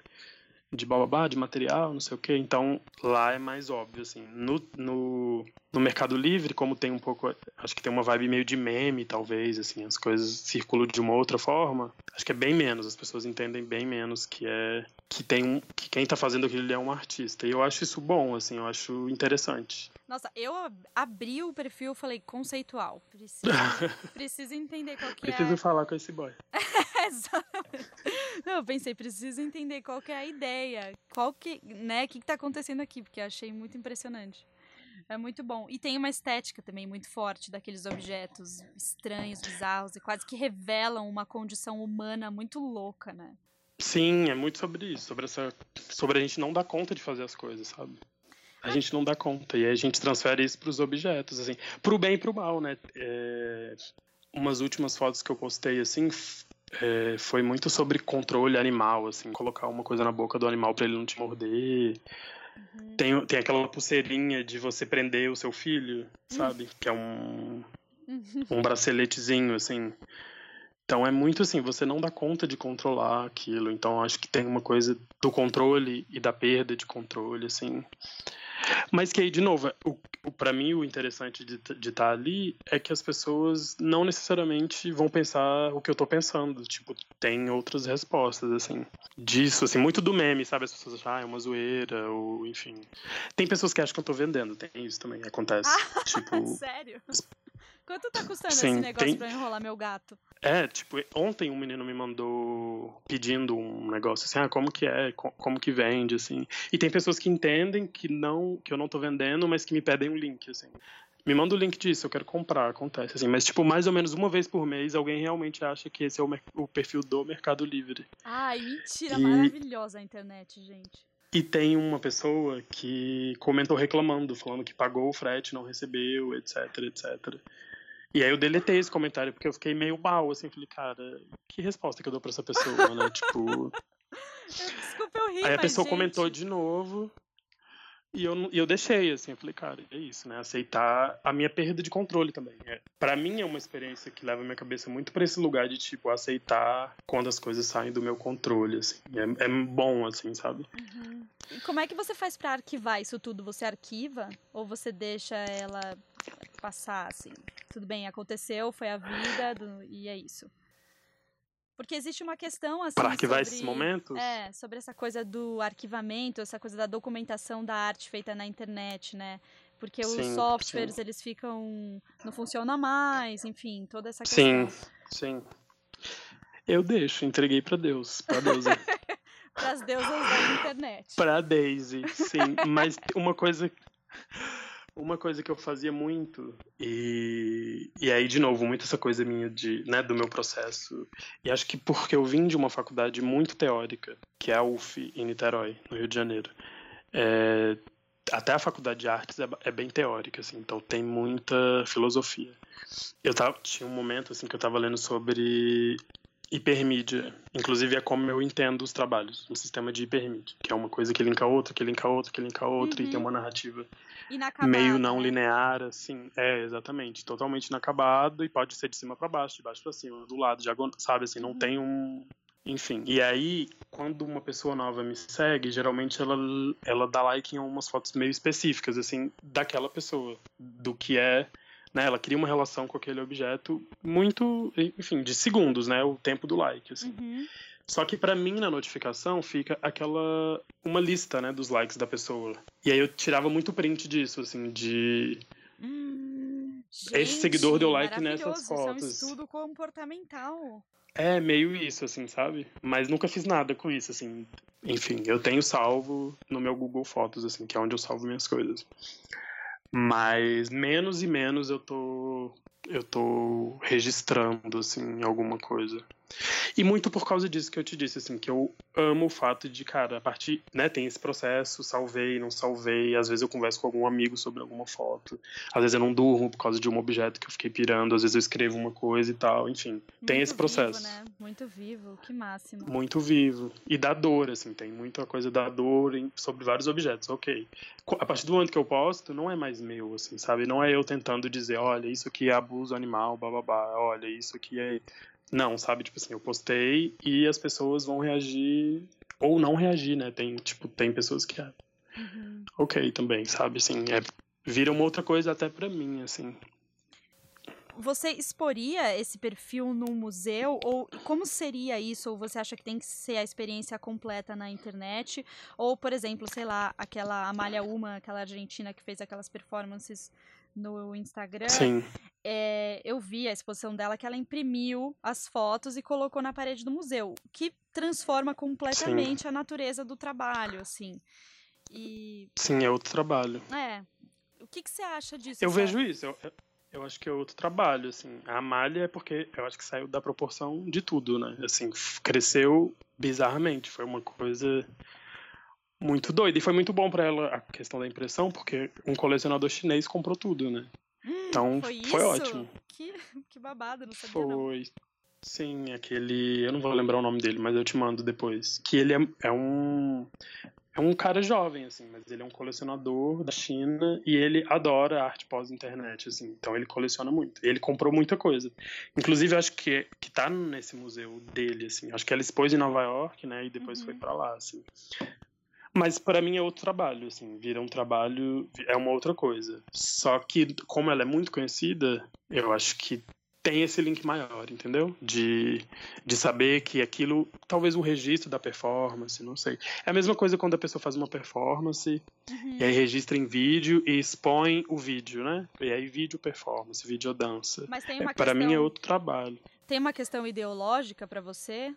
de bababá, de material, não sei o que. Então lá é mais óbvio, assim. No, no, no Mercado Livre, como tem um pouco. Acho que tem uma vibe meio de meme, talvez, assim, as coisas circulam de uma outra forma. Acho que é bem menos, as pessoas entendem bem menos que é. Que tem um. que quem tá fazendo aquilo é um artista. E eu acho isso bom, assim, eu acho interessante. Nossa, eu abri o perfil e falei conceitual. Preciso, preciso entender qual que preciso é. Preciso falar com esse boy. Não, eu pensei, preciso entender qual que é a ideia. Qual que, né, o que, que tá acontecendo aqui, porque eu achei muito impressionante. É muito bom. E tem uma estética também muito forte daqueles objetos estranhos, bizarros e quase que revelam uma condição humana muito louca, né? Sim, é muito sobre isso, sobre essa, sobre a gente não dar conta de fazer as coisas, sabe? A gente não dá conta e aí a gente transfere isso para os objetos, assim, pro bem e pro mal, né? É, umas últimas fotos que eu postei assim é, foi muito sobre controle animal, assim, colocar uma coisa na boca do animal para ele não te morder. Uhum. Tem, tem aquela pulseirinha de você prender o seu filho, sabe? Uhum. Que é um, uhum. um braceletezinho, assim. Então é muito assim, você não dá conta de controlar aquilo. Então acho que tem uma coisa do controle e da perda de controle, assim. Mas que aí, de novo, o, o para mim o interessante de estar tá ali é que as pessoas não necessariamente vão pensar o que eu tô pensando. Tipo, tem outras respostas, assim. Disso, assim, muito do meme, sabe? As pessoas acham, ah, é uma zoeira, ou enfim. Tem pessoas que acham que eu tô vendendo, tem isso também, acontece. Ah, tipo. Sério? Quanto tá custando Sim, esse negócio tem... pra enrolar meu gato? É, tipo, ontem um menino me mandou pedindo um negócio assim, ah, como que é, como que vende, assim. E tem pessoas que entendem que não, que eu não tô vendendo, mas que me pedem um link, assim. Me manda o link disso, eu quero comprar, acontece, assim. Mas, tipo, mais ou menos uma vez por mês, alguém realmente acha que esse é o, o perfil do Mercado Livre. Ai, mentira, e... maravilhosa a internet, gente. E tem uma pessoa que comentou reclamando, falando que pagou o frete, não recebeu, etc, etc. E aí eu deletei esse comentário porque eu fiquei meio mal, assim, falei, cara, que resposta que eu dou pra essa pessoa, né? tipo. Desculpa, eu ri, Aí a pessoa gente, comentou de novo. E eu, e eu deixei, assim, eu falei, cara, é isso, né? Aceitar a minha perda de controle também. É, para mim é uma experiência que leva a minha cabeça muito pra esse lugar de, tipo, aceitar quando as coisas saem do meu controle, assim. É, é bom, assim, sabe? Uhum. E como é que você faz pra arquivar isso tudo? Você arquiva ou você deixa ela passar assim? Tudo bem, aconteceu, foi a vida do- e é isso. Porque existe uma questão assim Pra arquivar sobre... esses momentos. É, sobre essa coisa do arquivamento, essa coisa da documentação da arte feita na internet, né? Porque os Sim, softwares, sim. eles ficam. não funcionam mais, enfim, toda essa Sim, questão. sim. Eu deixo, entreguei pra Deus, pra Deus. Para as deusas da internet. pra Daisy, sim. Mas uma coisa. Uma coisa que eu fazia muito, e, e aí, de novo, muito essa coisa minha de, né, do meu processo. E acho que porque eu vim de uma faculdade muito teórica, que é a UF, em Niterói, no Rio de Janeiro. É, até a faculdade de artes é, é bem teórica, assim, então tem muita filosofia. Eu tava, tinha um momento assim que eu estava lendo sobre hipermídia. Inclusive é como eu entendo os trabalhos, um sistema de hipermídia, que é uma coisa que linka a outra, que linka a outra, que linka a outra, e tem Uhum. uma narrativa Inacabado, meio não né? linear, assim. É, exatamente. Totalmente inacabado e pode ser de cima para baixo, de baixo para cima, do lado, diagonal, sabe? Assim, não Uhum. tem um. Enfim. E aí, quando uma pessoa nova me segue, geralmente ela, ela dá like em umas fotos meio específicas, assim, daquela pessoa, do que é. Né, ela cria uma relação com aquele objeto muito, enfim, de segundos, né? O tempo do like, assim. Uhum. Só que pra mim na notificação fica aquela uma lista, né, dos likes da pessoa. E aí eu tirava muito print disso, assim, de Hum, Esse seguidor deu like nessas Isso é um fotos. estudo comportamental. é meio isso, assim, sabe? Mas nunca fiz nada com isso, assim. Enfim, eu tenho salvo no meu Google Fotos, assim, que é onde eu salvo minhas coisas. Mas menos e menos eu tô eu tô registrando assim alguma coisa. E muito por causa disso que eu te disse, assim, que eu amo o fato de, cara, a partir, né, tem esse processo, salvei, não salvei, às vezes eu converso com algum amigo sobre alguma foto, às vezes eu não durmo por causa de um objeto que eu fiquei pirando, às vezes eu escrevo uma coisa e tal, enfim, tem Muito esse processo. Vivo, né? Muito vivo, que máximo. Muito vivo. E da dor, assim, tem muita coisa da dor em- sobre vários objetos, ok. A partir do momento que eu posto, não é mais meu, assim, sabe? Não é eu tentando dizer, olha, isso aqui é abuso animal, bababá, olha, isso aqui é. Não, sabe? Tipo assim, eu postei e as pessoas vão reagir ou não reagir, né? Tem, tipo, tem pessoas que é Uhum. ok também, sabe? Assim, é, vira uma outra coisa até pra mim, assim. Você exporia esse perfil num museu? Ou como seria isso? Ou você acha que tem que ser a experiência completa na internet? Ou, por exemplo, sei lá, aquela Amália Uma, aquela argentina que fez aquelas performances no Instagram. Sim, é, eu vi a exposição dela que ela imprimiu as fotos e colocou na parede do museu, que transforma completamente a natureza do trabalho, assim. E sim, é outro trabalho. é, o que, que você acha disso? Eu vejo isso. Eu, eu- acho que é outro trabalho, assim. A Amália é porque eu acho que saiu da proporção de tudo, né? Assim, cresceu bizarramente. Foi uma coisa muito doida. E foi muito bom pra ela a questão da impressão, porque um colecionador chinês comprou tudo, né? Então Foi foi, ótimo. Que, que babado, não sabia não. Foi. Sim, aquele. Eu não vou lembrar o nome dele, mas eu te mando depois. Que ele é, é um. É um cara jovem, assim, mas ele é um colecionador da China e ele adora arte pós-internet, assim. Então ele coleciona muito. Ele comprou muita coisa. Inclusive, acho que, que tá nesse museu dele, assim. Acho que ela expôs em Nova York, né? E depois Uhum. foi pra lá, assim. Mas para mim é outro trabalho, assim, vira um trabalho, é uma outra coisa. Só que como ela é muito conhecida, eu acho que tem esse link maior, entendeu? De, de saber que aquilo, talvez um registro da performance, não sei. É a mesma coisa quando a pessoa faz uma performance Uhum. e aí registra em vídeo e expõe o vídeo, né? E aí vídeo performance, vídeo dança. Mas tem uma Para questão, mim é outro trabalho. tem uma questão ideológica pra você?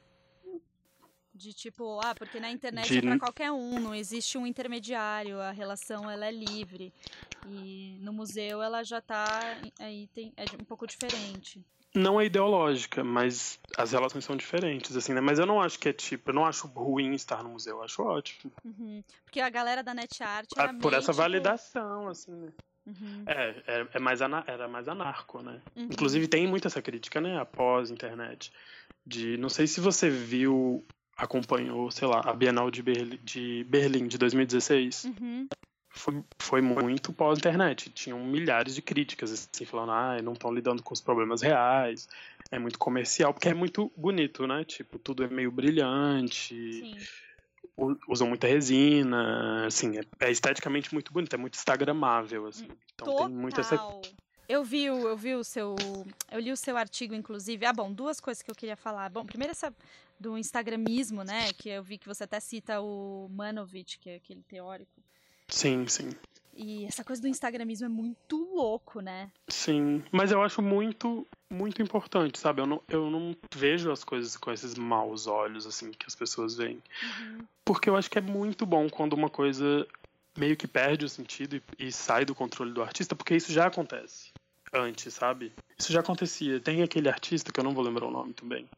De tipo, ah, porque na internet De é pra n- qualquer um, não existe um intermediário, a relação ela é livre. E no museu ela já tá aí tem é um pouco diferente. Não é ideológica, mas as relações são diferentes, assim, né? Mas eu não acho que é tipo, eu não acho ruim estar no museu, eu acho ótimo. Uhum. Porque a galera da net art Ah, era Por essa tipo, validação, assim, né? uhum, É, é, é mais ana- era mais anarco, né? uhum. Inclusive tem muito essa crítica, né? Após internet. De, não sei se você viu acompanhou, sei lá, a Bienal de Berlim de, Berlim, de 2016, Uhum. foi, foi muito pós-internet. Tinham milhares de críticas, assim, falando, ah, não estão lidando com os problemas reais, é muito comercial, porque é muito bonito, né? Tipo, tudo é meio brilhante, Sim. usam muita resina, assim, é, é esteticamente muito bonito, é muito instagramável, assim. Então Total. tem muito essa... Eu vi, o- eu vi o seu. Eu li o seu artigo, inclusive. Ah, bom, duas coisas que eu queria falar. Bom, primeiro essa do Instagramismo, né? Que eu vi que você até cita o Manovich, que é aquele teórico. Sim, sim. E essa coisa do Instagramismo é muito louco, né? Sim, mas eu acho muito, muito importante, sabe? Eu não, eu não vejo as coisas com esses maus olhos, assim, que as pessoas veem. Uhum. Porque eu acho que é muito bom quando uma coisa meio que perde o sentido e, e sai do controle do artista, porque isso já acontece antes, sabe? Isso já acontecia. Tem aquele artista, que eu não vou lembrar o nome também,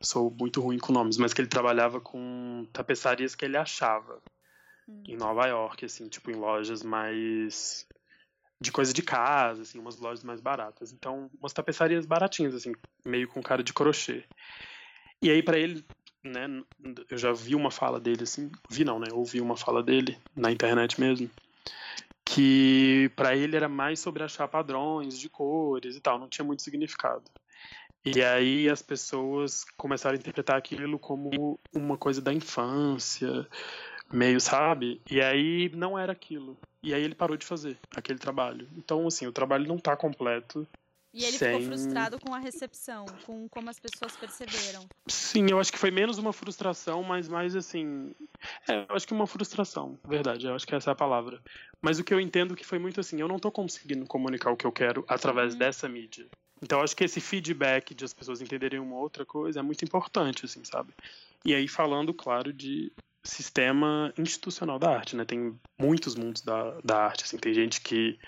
sou muito ruim com nomes, mas que ele trabalhava com tapeçarias que ele achava Hum. em Nova York, assim, tipo em lojas mais de coisa de casa, assim, umas lojas mais baratas. Então, umas tapeçarias baratinhas, assim, meio com cara de crochê. E aí, pra ele, né, eu já vi uma fala dele, assim, vi não, né, ouvi uma fala dele na internet mesmo, que pra ele era mais sobre achar padrões de cores e tal, não tinha muito significado. E aí as pessoas começaram a interpretar aquilo como uma coisa da infância, meio, sabe? E aí não era aquilo. E aí ele parou de fazer aquele trabalho. Então, assim, o trabalho não tá completo. E ele Sem- ficou frustrado com a recepção, com como as pessoas perceberam. Sim, eu acho que foi menos uma frustração, mas mais assim. É, eu acho que uma frustração, verdade, eu acho que essa é a palavra. Mas o que eu entendo que foi muito assim, eu não tô conseguindo comunicar o que eu quero através Uhum. dessa mídia. Então eu acho que esse feedback de as pessoas entenderem uma outra coisa é muito importante, assim, sabe? E aí falando, claro, de sistema institucional da arte, né? Tem muitos mundos da, da arte, assim, tem gente que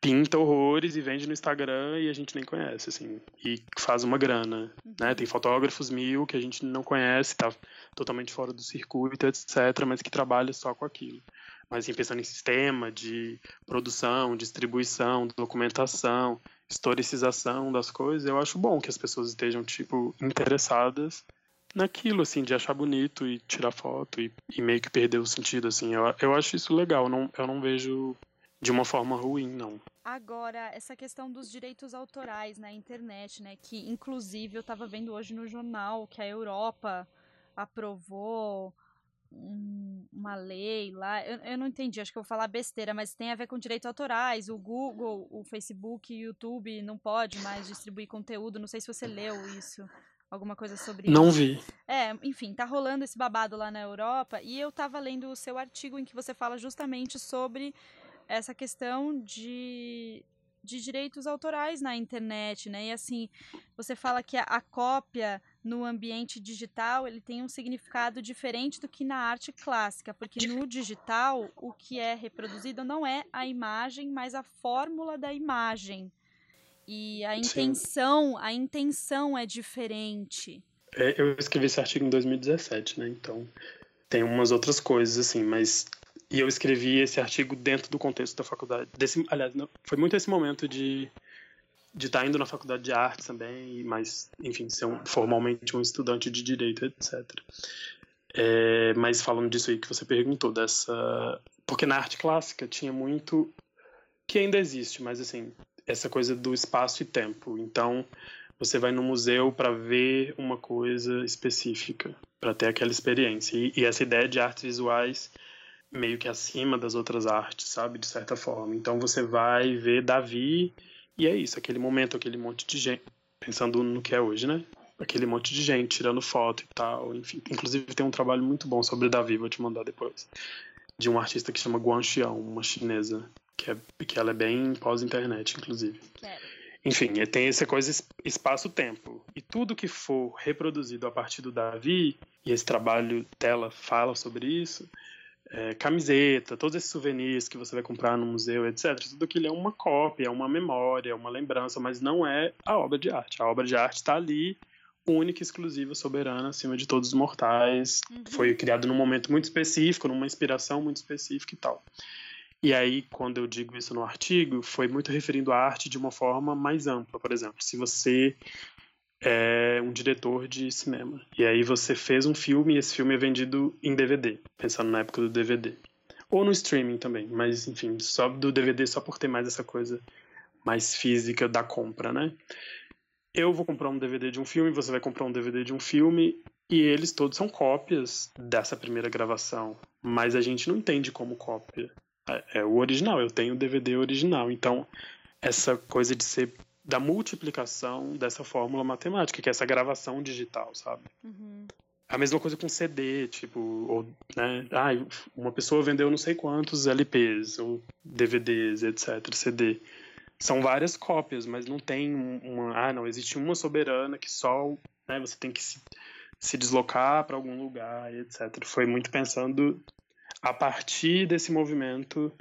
pinta horrores e vende no Instagram e a gente nem conhece, assim, e faz uma grana, né? Tem fotógrafos mil que a gente não conhece, tá totalmente fora do circuito, etc, mas que trabalha só com aquilo. Mas assim, pensando em sistema de produção, distribuição, documentação, historicização das coisas, eu acho bom que as pessoas estejam, tipo, interessadas naquilo, assim, de achar bonito e tirar foto e, e meio que perder o sentido, assim. Eu, eu acho isso legal, não, eu não vejo de uma forma ruim, não. Agora, essa questão dos direitos autorais na internet, né? Que inclusive eu estava vendo hoje no jornal que a Europa aprovou um- uma lei lá. Eu, eu não entendi, acho que eu vou falar besteira, mas tem a ver com direitos autorais. O Google, o Facebook, o YouTube não pode mais distribuir conteúdo. Não sei se você leu isso. Alguma coisa sobre Não isso. vi. É, enfim, tá rolando esse babado lá na Europa e eu tava lendo o seu artigo em que você fala justamente sobre essa questão de, de direitos autorais na internet, né? E assim, você fala que a, a cópia no ambiente digital, ele tem um significado diferente do que na arte clássica, porque no digital o que é reproduzido não é a imagem, mas a fórmula da imagem. E a Sim. intenção, a intenção é diferente. É, eu escrevi esse artigo em 2017, né? Então tem umas outras coisas assim, mas e eu escrevi esse artigo dentro do contexto da faculdade. Desse, aliás, não, foi muito esse momento de de estar indo na faculdade de artes também, mas enfim, ser um, formalmente um estudante de direito, etc. É, mas falando disso aí que você perguntou dessa, porque na arte clássica tinha muito que ainda existe, mas assim essa coisa do espaço e tempo. Então você vai no museu para ver uma coisa específica, para ter aquela experiência. E, e, essa ideia de artes visuais meio que acima das outras artes, sabe? De certa forma. Então você vai ver Davi e é isso, aquele momento, aquele monte de gente, pensando no que é hoje, né? Aquele monte de gente tirando foto e tal, enfim. Inclusive tem um trabalho muito bom sobre Davi, vou te mandar depois. De um artista que chama Guan Xiao, uma chinesa, que, é, que ela é bem pós-internet, inclusive. Enfim, tem essa coisa espaço-tempo. E tudo que for reproduzido a partir do Davi, e esse trabalho dela fala sobre isso, é, camiseta, todos esses souvenirs que você vai comprar no museu, etc., tudo aquilo é uma cópia, é uma memória, é uma lembrança, mas não é a obra de arte. A obra de arte está ali, única, exclusiva, soberana, acima de todos os mortais. Uhum. Foi criado num momento muito específico, numa inspiração muito específica e tal. E aí, quando eu digo isso no artigo, foi muito referindo à arte de uma forma mais ampla. Por exemplo, se você é um diretor de cinema. E aí você fez um filme e esse filme é vendido em DVD, pensando na época do DVD. Ou no streaming também, mas enfim, só do DVD só por ter mais essa coisa mais física da compra, né? Eu vou comprar um DVD de um filme, você vai comprar um DVD de um filme, e eles todos são cópias dessa primeira gravação, mas a gente não entende como cópia. É, é o original, eu tenho o DVD original. Então, essa coisa de ser da multiplicação dessa fórmula matemática, que é essa gravação digital, sabe? Uhum. A mesma coisa com CD, tipo, ou, né, ah, uma pessoa vendeu não sei quantos LPs, ou DVDs, etc, CD. São várias cópias, mas não tem uma, ah, não, existe uma soberana que só, né, você tem que se, se deslocar para algum lugar, etc. Foi muito pensando a partir desse movimento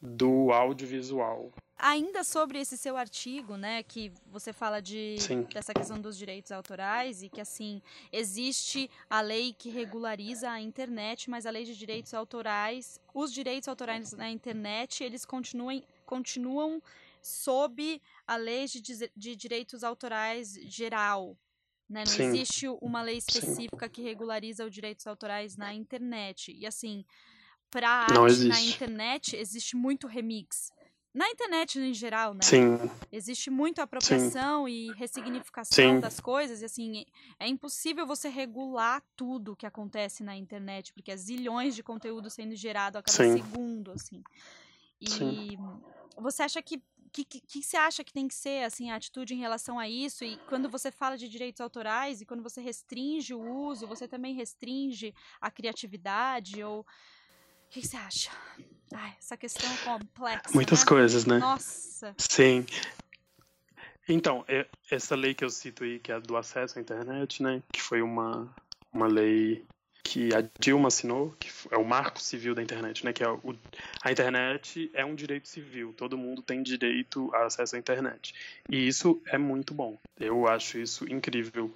do audiovisual, Ainda sobre esse seu artigo, né, que você fala de dessa questão dos direitos autorais e que assim existe a lei que regulariza a internet, mas a lei de direitos autorais, os direitos autorais na internet, eles continuam continuam sob a lei de, de direitos autorais geral, né? Não Sim. existe uma lei específica Sim. que regulariza os direitos autorais na internet. E assim, para arte na internet existe muito remix na internet em geral, né? Sim. Existe muito apropriação Sim. e ressignificação Sim. das coisas, e assim, é impossível você regular tudo que acontece na internet, porque há zilhões de conteúdo sendo gerado a cada Sim. segundo, assim. E você acha que que, que, que você acha que tem que ser assim a atitude em relação a isso? E quando você fala de direitos autorais e quando você restringe o uso, você também restringe a criatividade ou o que você acha? Ai, essa questão é complexa. Muitas né? coisas, né? Nossa. Sim. Então, essa lei que eu cito aí, que é a do acesso à internet, né? Que foi uma, uma lei que a Dilma assinou, que é o marco civil da internet, né? Que é o, a internet é um direito civil, todo mundo tem direito a acesso à internet. E isso é muito bom. Eu acho isso incrível,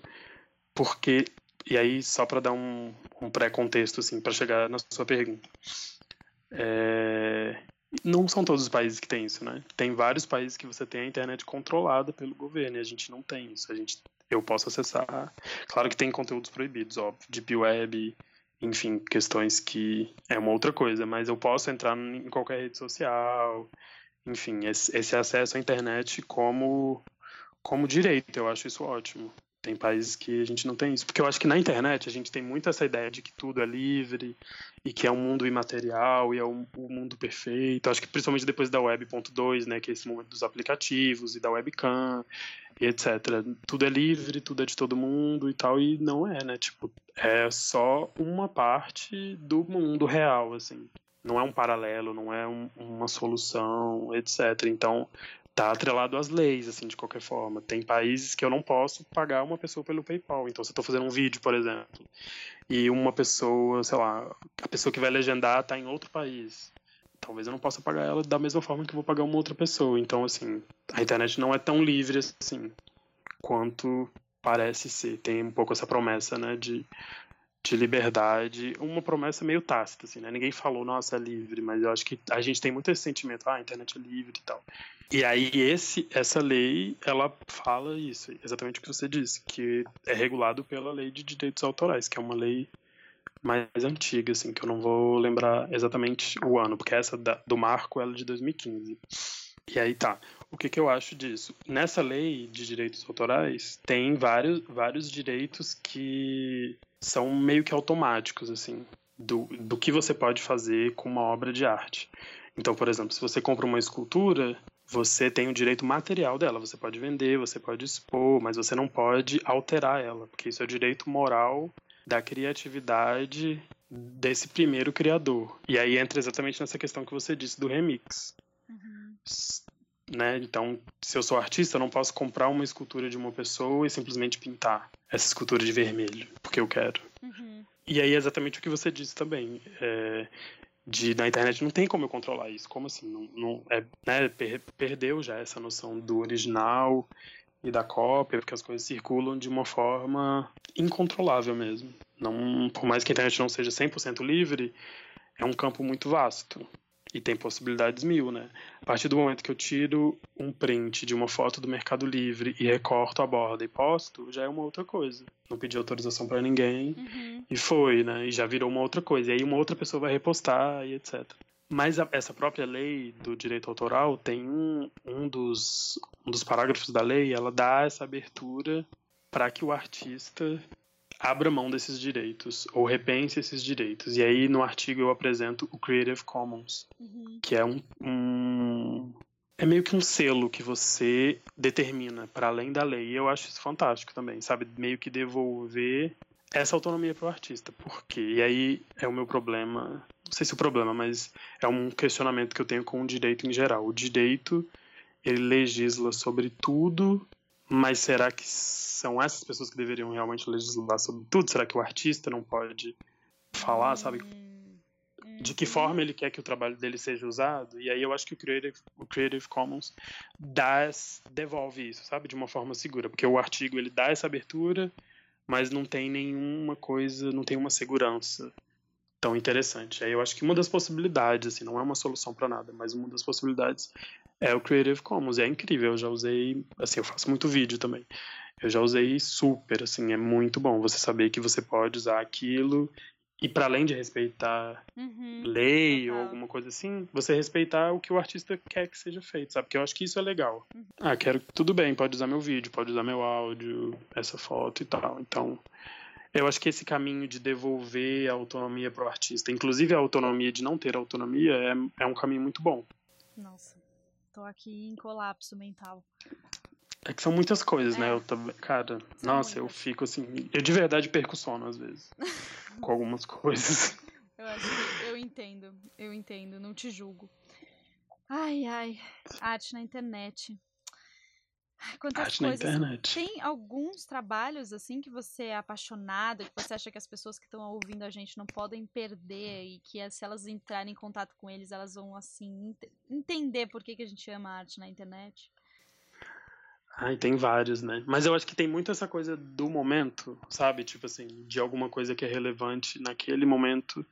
porque e aí só para dar um, um pré-contexto assim, para chegar na sua pergunta. É... Não são todos os países que têm isso, né? Tem vários países que você tem a internet controlada pelo governo e a gente não tem isso. A gente, eu posso acessar. Claro que tem conteúdos proibidos, óbvio, deep web, enfim, questões que é uma outra coisa, mas eu posso entrar em qualquer rede social, enfim, esse, esse acesso à internet como como direito, eu acho isso ótimo. Tem países que a gente não tem isso. Porque eu acho que na internet a gente tem muito essa ideia de que tudo é livre e que é um mundo imaterial e é um, um mundo perfeito. Acho que principalmente depois da Web.2, né, que é esse momento dos aplicativos e da webcam e etc. Tudo é livre, tudo é de todo mundo e tal, e não é, né? Tipo, é só uma parte do mundo real, assim. Não é um paralelo, não é um, uma solução, etc. Então, tá atrelado às leis, assim, de qualquer forma. Tem países que eu não posso pagar uma pessoa pelo PayPal. Então, se eu tô fazendo um vídeo, por exemplo, e uma pessoa, sei lá, a pessoa que vai legendar tá em outro país, talvez eu não possa pagar ela da mesma forma que eu vou pagar uma outra pessoa. Então, assim, a internet não é tão livre assim quanto parece ser. Tem um pouco essa promessa, né, de de liberdade, uma promessa meio tácita, assim, né? Ninguém falou, nossa, é livre, mas eu acho que a gente tem muito esse sentimento, ah, a internet é livre e tal. E aí esse, essa lei, ela fala isso, exatamente o que você disse, que é regulado pela lei de direitos autorais, que é uma lei mais antiga, assim, que eu não vou lembrar exatamente o ano, porque essa da, do marco ela é de 2015. E aí tá. O que, que eu acho disso? Nessa lei de direitos autorais, tem vários, vários direitos que são meio que automáticos, assim, do, do que você pode fazer com uma obra de arte. Então, por exemplo, se você compra uma escultura, você tem o direito material dela. Você pode vender, você pode expor, mas você não pode alterar ela, porque isso é o direito moral da criatividade desse primeiro criador. E aí entra exatamente nessa questão que você disse do remix. Uhum. Né? Então, se eu sou artista, eu não posso comprar uma escultura de uma pessoa e simplesmente pintar essa escultura de vermelho, porque eu quero. Uhum. E aí é exatamente o que você disse também. É, de, na internet não tem como eu controlar isso. Como assim? Não, não é, né, per, perdeu já essa noção do original e da cópia, porque as coisas circulam de uma forma incontrolável mesmo. Não, por mais que a internet não seja 100% livre, é um campo muito vasto. E tem possibilidades mil, né? A partir do momento que eu tiro um print de uma foto do Mercado Livre e recorto a borda e posto, já é uma outra coisa. Não pedi autorização para ninguém Uhum. e foi, né? E já virou uma outra coisa. E aí uma outra pessoa vai repostar e etc. Mas a- essa própria lei do direito autoral tem um, um, dos, um dos parágrafos da lei, ela dá essa abertura para que o artista abra mão desses direitos ou repense esses direitos. E aí no artigo eu apresento o Creative Commons, Uhum. que é um, um é meio que um selo que você determina para além da lei. E eu acho isso fantástico também, sabe? Meio que devolver essa autonomia para o artista. Por quê? E aí é o meu problema, não sei se o problema, mas é um questionamento que eu tenho com o direito em geral. O direito, ele legisla sobre tudo, mas será que são essas pessoas que deveriam realmente legislar sobre tudo? Será que o artista não pode falar, sabe? De que forma ele quer que o trabalho dele seja usado. E aí eu acho que o Creative, o Creative Commons dá, devolve isso, sabe? De uma forma segura. Porque o artigo ele dá essa abertura, mas não tem nenhuma coisa, não tem uma segurança tão interessante. Aí eu acho que uma das possibilidades, assim, não é uma solução para nada, mas uma das possibilidades é o Creative Commons. É incrível, eu já usei, assim, eu faço muito vídeo também. Eu já usei super, assim, é muito bom você saber que você pode usar aquilo e para além de respeitar Uhum. lei ou Total. alguma coisa assim, você respeitar o que o artista quer que seja feito, sabe? Porque eu acho que isso é legal. Ah, quero. Tudo bem, pode usar meu vídeo, pode usar meu áudio, essa foto e tal. Então, eu acho que esse caminho de devolver a autonomia para o artista, inclusive a autonomia de não ter autonomia, é, é um caminho muito bom. Nossa, tô aqui em colapso mental. É que são muitas coisas, né? É. Eu também, cara, São nossa, eu muitas. fico assim, eu de verdade perco sono às vezes com algumas coisas. Eu acho que eu entendo, eu entendo, não te julgo. Ai, ai, arte na internet. Quantas Arte na coisas. internet. Tem alguns trabalhos assim que você é apaixonado, que você acha que as pessoas que estão ouvindo a gente não podem perder e que eh, se elas entrarem em contato com eles, elas vão assim ent- entender por que, que a gente ama a arte na internet? Ai, tem vários, né? Mas eu acho que tem muito essa coisa do momento, sabe? Tipo assim, de alguma coisa que é relevante naquele momento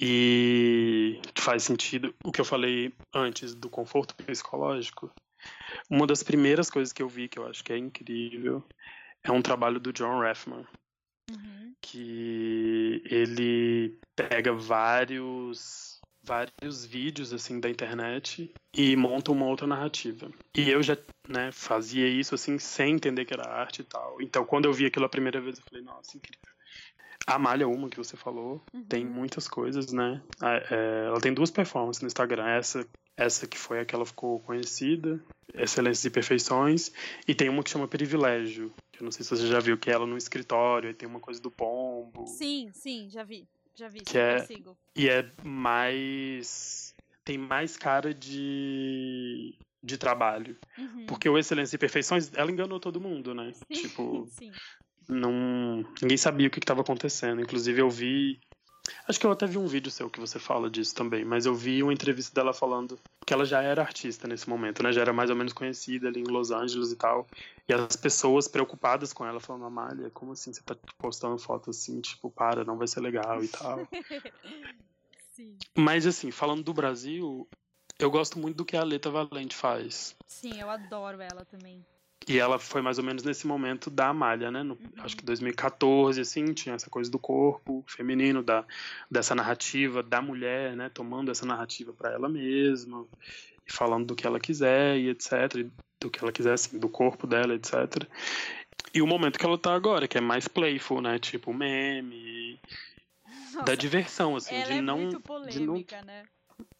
e faz sentido. O que eu falei antes do conforto psicológico. Uma das primeiras coisas que eu vi que eu acho que é incrível é um trabalho do John Raffman, Uhum. que ele pega vários vários vídeos assim da internet e monta uma outra narrativa. E eu já, né, fazia isso assim sem entender que era arte e tal. Então, quando eu vi aquilo a primeira vez, eu falei, nossa, incrível. A Malha, uma que você falou, tem Uhum. muitas coisas, né? É, ela tem duas performances no Instagram. Essa, essa que foi a que ela ficou conhecida, Excelências e Perfeições, e tem uma que chama Privilégio, que eu não sei se você já viu, que é ela no escritório, e tem uma coisa do pombo. Sim, sim, já vi. Já vi, Que é- sigo. E é mais. tem mais cara de. de trabalho. Uhum. Porque o Excelências e Perfeições, ela enganou todo mundo, né? Sim, Tipo, sim. não. ninguém sabia o que estava acontecendo. Inclusive, eu vi. Acho que eu até vi um vídeo seu que você fala disso também, mas eu vi uma entrevista dela falando que ela já era artista nesse momento, né? Já era mais ou menos conhecida ali em Los Angeles e tal. E as pessoas preocupadas com ela falando, Amália, como assim você tá postando foto assim, tipo, para, não vai ser legal e tal. sim. Mas assim, falando do Brasil, eu gosto muito do que a Aleta Valente faz. Sim, eu adoro ela também. E ela foi mais ou menos nesse momento da Amália, né? No, Acho que 2014, assim, tinha essa coisa do corpo feminino, da, dessa narrativa da mulher, né? Tomando essa narrativa para ela mesma, e falando do que ela quiser e etc. e Do que ela quiser, assim, do corpo dela, etc. E o momento que ela tá agora, que é mais playful, né? Tipo meme, da Nossa, diversão, assim, de é não. muito de não polêmica, né?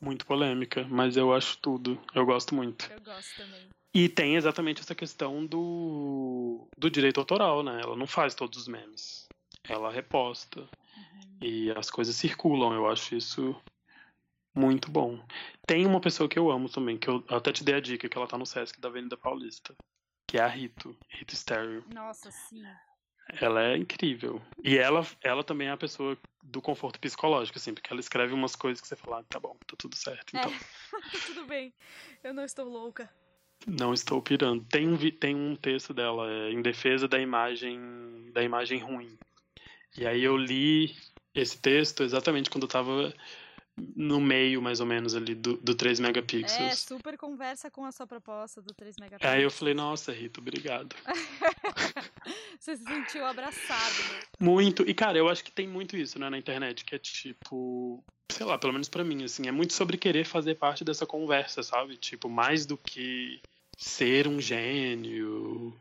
muito polêmica, mas eu acho tudo. Eu gosto muito. Eu gosto também. E tem exatamente essa questão do, do direito autoral, né? Ela não faz todos os memes. Ela reposta. Uhum. E as coisas circulam. Eu acho isso muito bom. Tem uma pessoa que eu amo também, que eu até te dei a dica, que ela tá no Sesc da Avenida Paulista. Que é a Rito, Rito Stereo. Nossa, sim. Ela é incrível. E ela, ela também é a pessoa do conforto psicológico, assim, porque ela escreve umas coisas que você fala, ah, tá bom, tá tudo certo. Então, Tudo bem. Eu não estou louca. Não estou pirando. Tem um, tem um texto dela é, em defesa da imagem da imagem ruim. E aí eu li esse texto exatamente quando eu estava no meio, mais ou menos, ali do, do 3 megapixels. É, super conversa com a sua proposta do 3 megapixels. Aí eu falei, nossa, Rita, obrigado. Você se sentiu abraçado, né? Muito. E, cara, eu acho que tem muito isso, né, na internet, que é tipo. Sei lá, pelo menos para mim, assim, é muito sobre querer fazer parte dessa conversa, sabe? Tipo, mais do que ser um gênio.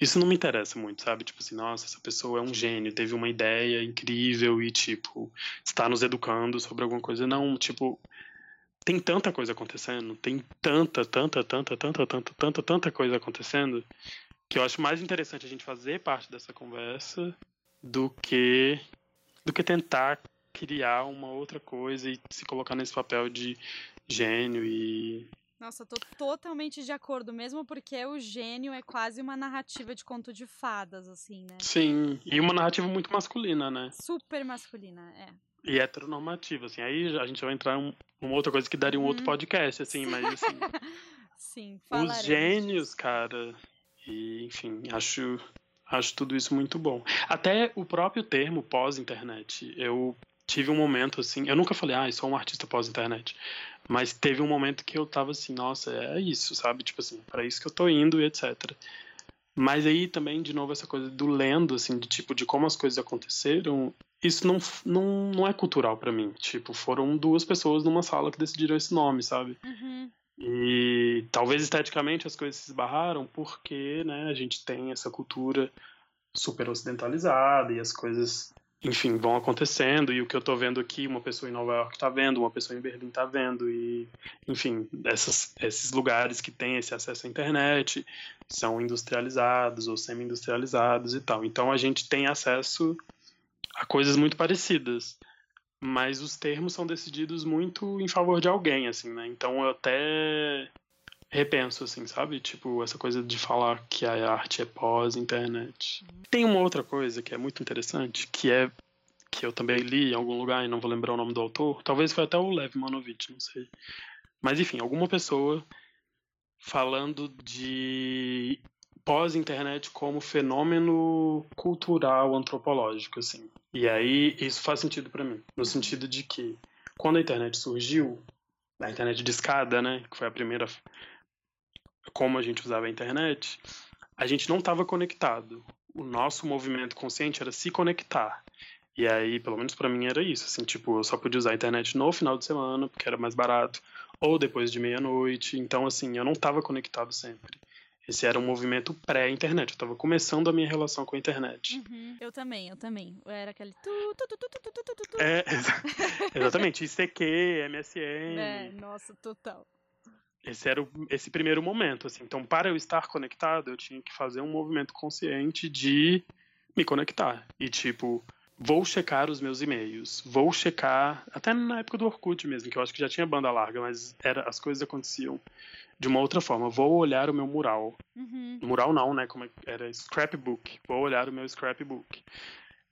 Isso não me interessa muito, sabe? Tipo assim, nossa, essa pessoa é um gênio, teve uma ideia incrível e, tipo, está nos educando sobre alguma coisa. Não, tipo, tem tanta coisa acontecendo, tem tanta, tanta, tanta, tanta, tanta, tanta, tanta coisa acontecendo, que eu acho mais interessante a gente fazer parte dessa conversa do que do que tentar criar uma outra coisa e se colocar nesse papel de gênio e nossa, tô totalmente de acordo, mesmo porque o gênio é quase uma narrativa de conto de fadas, assim, né? Sim, e uma narrativa muito masculina, né? Super masculina, é. E heteronormativa, assim. Aí a gente vai entrar em uma outra coisa que daria um uhum. outro podcast, assim, mas assim. Sim, Os gênios, cara. E, enfim, acho, acho tudo isso muito bom. Até o próprio termo pós-internet. Eu tive um momento assim. Eu nunca falei, ah, sou um artista pós-internet. Mas teve um momento que eu tava assim, nossa, é isso, sabe? Tipo assim, para isso que eu tô indo e etc. Mas aí também, de novo, essa coisa do lendo, assim, de tipo, de como as coisas aconteceram, isso não, não, não é cultural para mim. Tipo, foram duas pessoas numa sala que decidiram esse nome, sabe? Uhum. E talvez esteticamente as coisas se esbarraram porque, né, a gente tem essa cultura super ocidentalizada e as coisas enfim, vão acontecendo e o que eu estou vendo aqui, uma pessoa em Nova York está vendo, uma pessoa em Berlim está vendo e, enfim, essas, esses lugares que têm esse acesso à internet são industrializados ou semi-industrializados e tal. Então a gente tem acesso a coisas muito parecidas, mas os termos são decididos muito em favor de alguém, assim, né? Então eu até repenso, assim, sabe? Tipo, essa coisa de falar que a arte é pós-internet. Tem uma outra coisa que é muito interessante, que é que eu também li em algum lugar e não vou lembrar o nome do autor. Talvez foi até o Lev Manovich, não sei. Mas enfim, alguma pessoa falando de pós-internet como fenômeno cultural antropológico, assim. E aí isso faz sentido para mim, no sentido de que quando a internet surgiu, a internet de escada, né, que foi a primeira como a gente usava a internet, a gente não estava conectado. O nosso movimento consciente era se conectar. E aí, pelo menos para mim era isso, assim, tipo, eu só podia usar a internet no final de semana, porque era mais barato, ou depois de meia-noite. Então, assim, eu não estava conectado sempre. Esse era um movimento pré-internet. Eu estava começando a minha relação com a internet. Uhum. Eu também, eu também. Eu era aquele. Tu, tu, tu. É, exa exatamente. ICQ, MSN. É, nossa, total. Esse era o, esse primeiro momento, assim. Então, para eu estar conectado, eu tinha que fazer um movimento consciente de me conectar. E, tipo, vou checar os meus e-mails, vou checar, até na época do Orkut mesmo, que eu acho que já tinha banda larga, mas era, as coisas aconteciam de uma outra forma. Vou olhar o meu mural. Uhum. Mural não, né? Como é, era scrapbook. Vou olhar o meu scrapbook.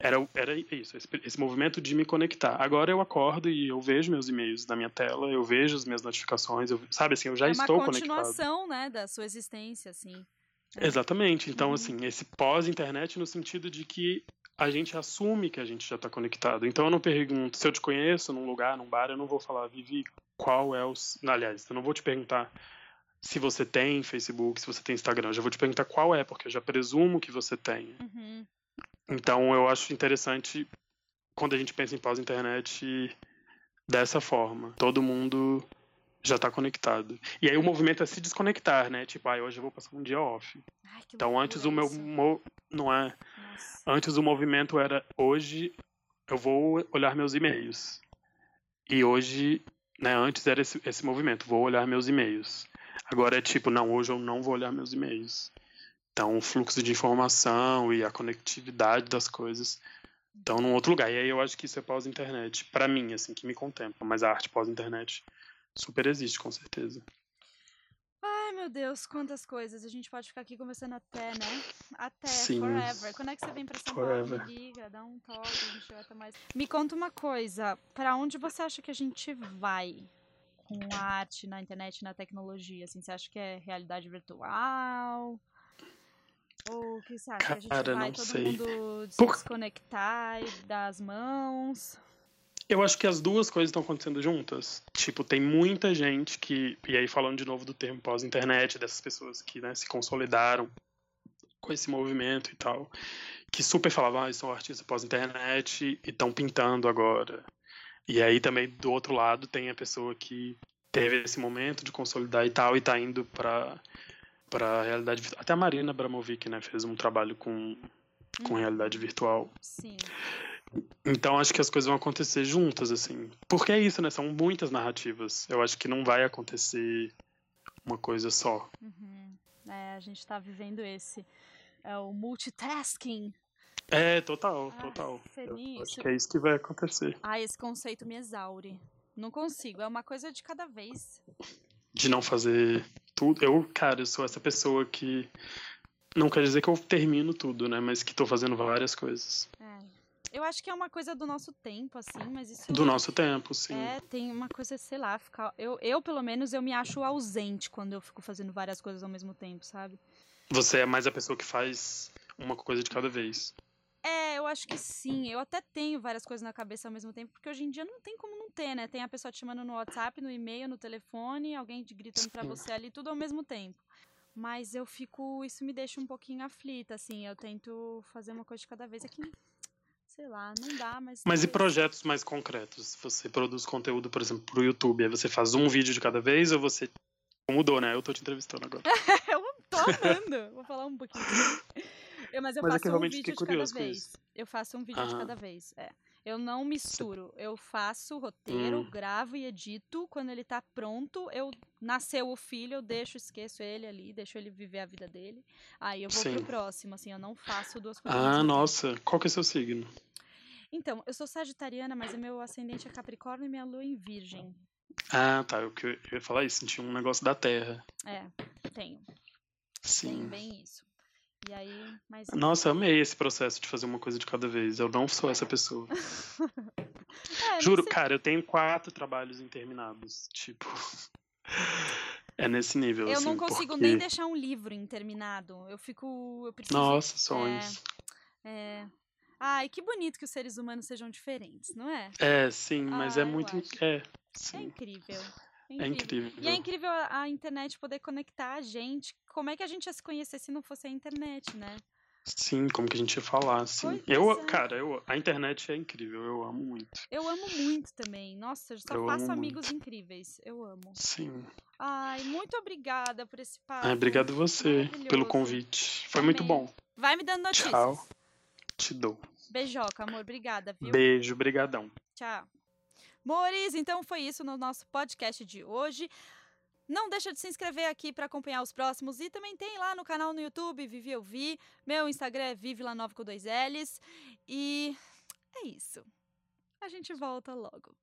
Era, era isso, esse, esse, movimento de me conectar. Agora eu acordo e eu vejo meus e-mails na minha tela, eu vejo as minhas notificações, eu, sabe assim, eu já estou conectado. É uma continuação, né, da sua existência, assim. É. Exatamente. Então, uhum. assim, esse pós-internet no sentido de que a gente assume que a gente já está conectado. Então eu não pergunto, se eu te conheço num lugar, num bar, eu não vou falar, Vivi, qual é o... Aliás, eu não vou te perguntar se você tem Facebook, se você tem Instagram. Eu já vou te perguntar qual é, porque eu já presumo que você tem. Uhum. Então eu acho interessante quando a gente pensa em pós-internet dessa forma. Todo mundo já está conectado. E aí o movimento é se desconectar, né? Tipo, ah, hoje eu vou passar um dia off. Ai, então antes o meu mo... não é. Nossa. Antes o movimento era hoje eu vou olhar meus e-mails. E hoje, né, antes era esse, esse movimento, vou olhar meus e-mails. Agora é tipo, não, hoje eu não vou olhar meus e-mails. Então, o fluxo de informação e a conectividade das coisas estão num outro lugar. E aí eu acho que isso é pós-internet, para mim, assim, que me contempla. Mas a arte pós-internet super existe, com certeza. Ai, meu Deus, quantas coisas. A gente pode ficar aqui conversando até, né? Até, Sim. forever. Quando é que você vem pra São forever. Paulo? Me liga, dá um toque, a gente vai até mais. Me conta uma coisa, para onde você acha que a gente vai com a arte na internet, na tecnologia? Assim, você acha que é realidade virtual? Ou que você acha? Cara, a gente vai não todo sei. mundo se Por... desconectar e dar as mãos? Eu acho que as duas coisas estão acontecendo juntas. Tipo, tem muita gente que. E aí, falando de novo do termo pós-internet, dessas pessoas que né, se consolidaram com esse movimento e tal, que super falavam, ah, sou artista pós-internet e estão pintando agora. E aí também, do outro lado, tem a pessoa que teve esse momento de consolidar e tal, e tá indo pra, pra realidade Até a Marina Abramovic, né, fez um trabalho com, com realidade virtual. Sim. Então acho que as coisas vão acontecer juntas, assim. Porque é isso, né? São muitas narrativas. Eu acho que não vai acontecer uma coisa só. Uhum. É, a gente tá vivendo esse. É o multitasking. É, total, total. Feliz. acho que é isso que vai acontecer. Ah, esse conceito me exaure. Não consigo, é uma coisa de cada vez. De não fazer tudo. Eu, cara, eu sou essa pessoa que. Não quer dizer que eu termino tudo, né? Mas que tô fazendo várias coisas. É. Eu acho que é uma coisa do nosso tempo, assim, mas isso. Do nosso tempo, sim. É, tem uma coisa, sei lá, ficar. Eu, eu, pelo menos, eu me acho ausente quando eu fico fazendo várias coisas ao mesmo tempo, sabe? Você é mais a pessoa que faz uma coisa de cada vez. É, eu acho que sim. Eu até tenho várias coisas na cabeça ao mesmo tempo, porque hoje em dia não tem como não ter, né? Tem a pessoa te chamando no WhatsApp, no e-mail, no telefone, alguém te gritando pra você ali, tudo ao mesmo tempo. Mas eu fico. Isso me deixa um pouquinho aflita, assim. Eu tento fazer uma coisa de cada vez. É que sei lá, não dá, mas. Mas e projetos mais concretos? Você produz conteúdo, por exemplo, pro YouTube, aí você faz um vídeo de cada vez ou você. Mudou, né? Eu tô te entrevistando agora. eu tô amando. Vou falar um pouquinho. Eu, mas eu Mas é faço eu um vídeo de cada vez. Eu faço um vídeo de cada vez. É. Eu não misturo. Eu faço o roteiro, Hum. gravo e edito. Quando ele tá pronto, eu nasceu o filho, eu deixo, esqueço ele ali, deixo ele viver a vida dele. Aí eu vou pro Sim. próximo, assim, eu não faço duas coisas. Ah, nossa. Qual que é seu signo? Então, eu sou sagitariana, mas o meu ascendente é Capricórnio e minha lua em Virgem. Ah, tá. Eu, que- eu ia falar isso. Senti um negócio da Terra. É, tenho. Sim. bem isso. E aí, mas. Nossa, eu amei esse processo de fazer uma coisa de cada vez. Eu não sou essa pessoa. É, Juro, cara, eu tenho quatro trabalhos interminados. Tipo. É nesse nível, Eu assim. não consigo porque... nem deixar um livro interminado. Eu fico. Eu preciso. Nossa, sonhos. É. Ai, que bonito que os seres humanos sejam diferentes, não é? É, sim, mas Ah, é muito. acho. É, É sim. Incrível. É É incrível. E é incrível a, a internet poder conectar a gente. Como é que a gente ia se conhecer se não fosse a internet, né? Sim, como que a gente ia falar, assim. Pois Eu, é. cara, eu, a internet é incrível, eu amo muito. Eu amo muito também. Nossa, eu só Eu faço amigos incríveis. Eu amo. Sim. Ai, muito obrigada por esse papo. Ah, obrigado você pelo convite. Foi muito Amei. bom. Vai me dando notícias. Tchau. Te dou. Beijoca, amor. Obrigada, viu? Beijo, brigadão. Tchau. Mores, então foi isso no nosso podcast de hoje. Não deixa de se inscrever aqui para acompanhar os próximos e também tem lá no canal no YouTube Vivi Eu Vi. Meu Instagram é Vivilanova com dois L's. E é isso. A gente volta logo.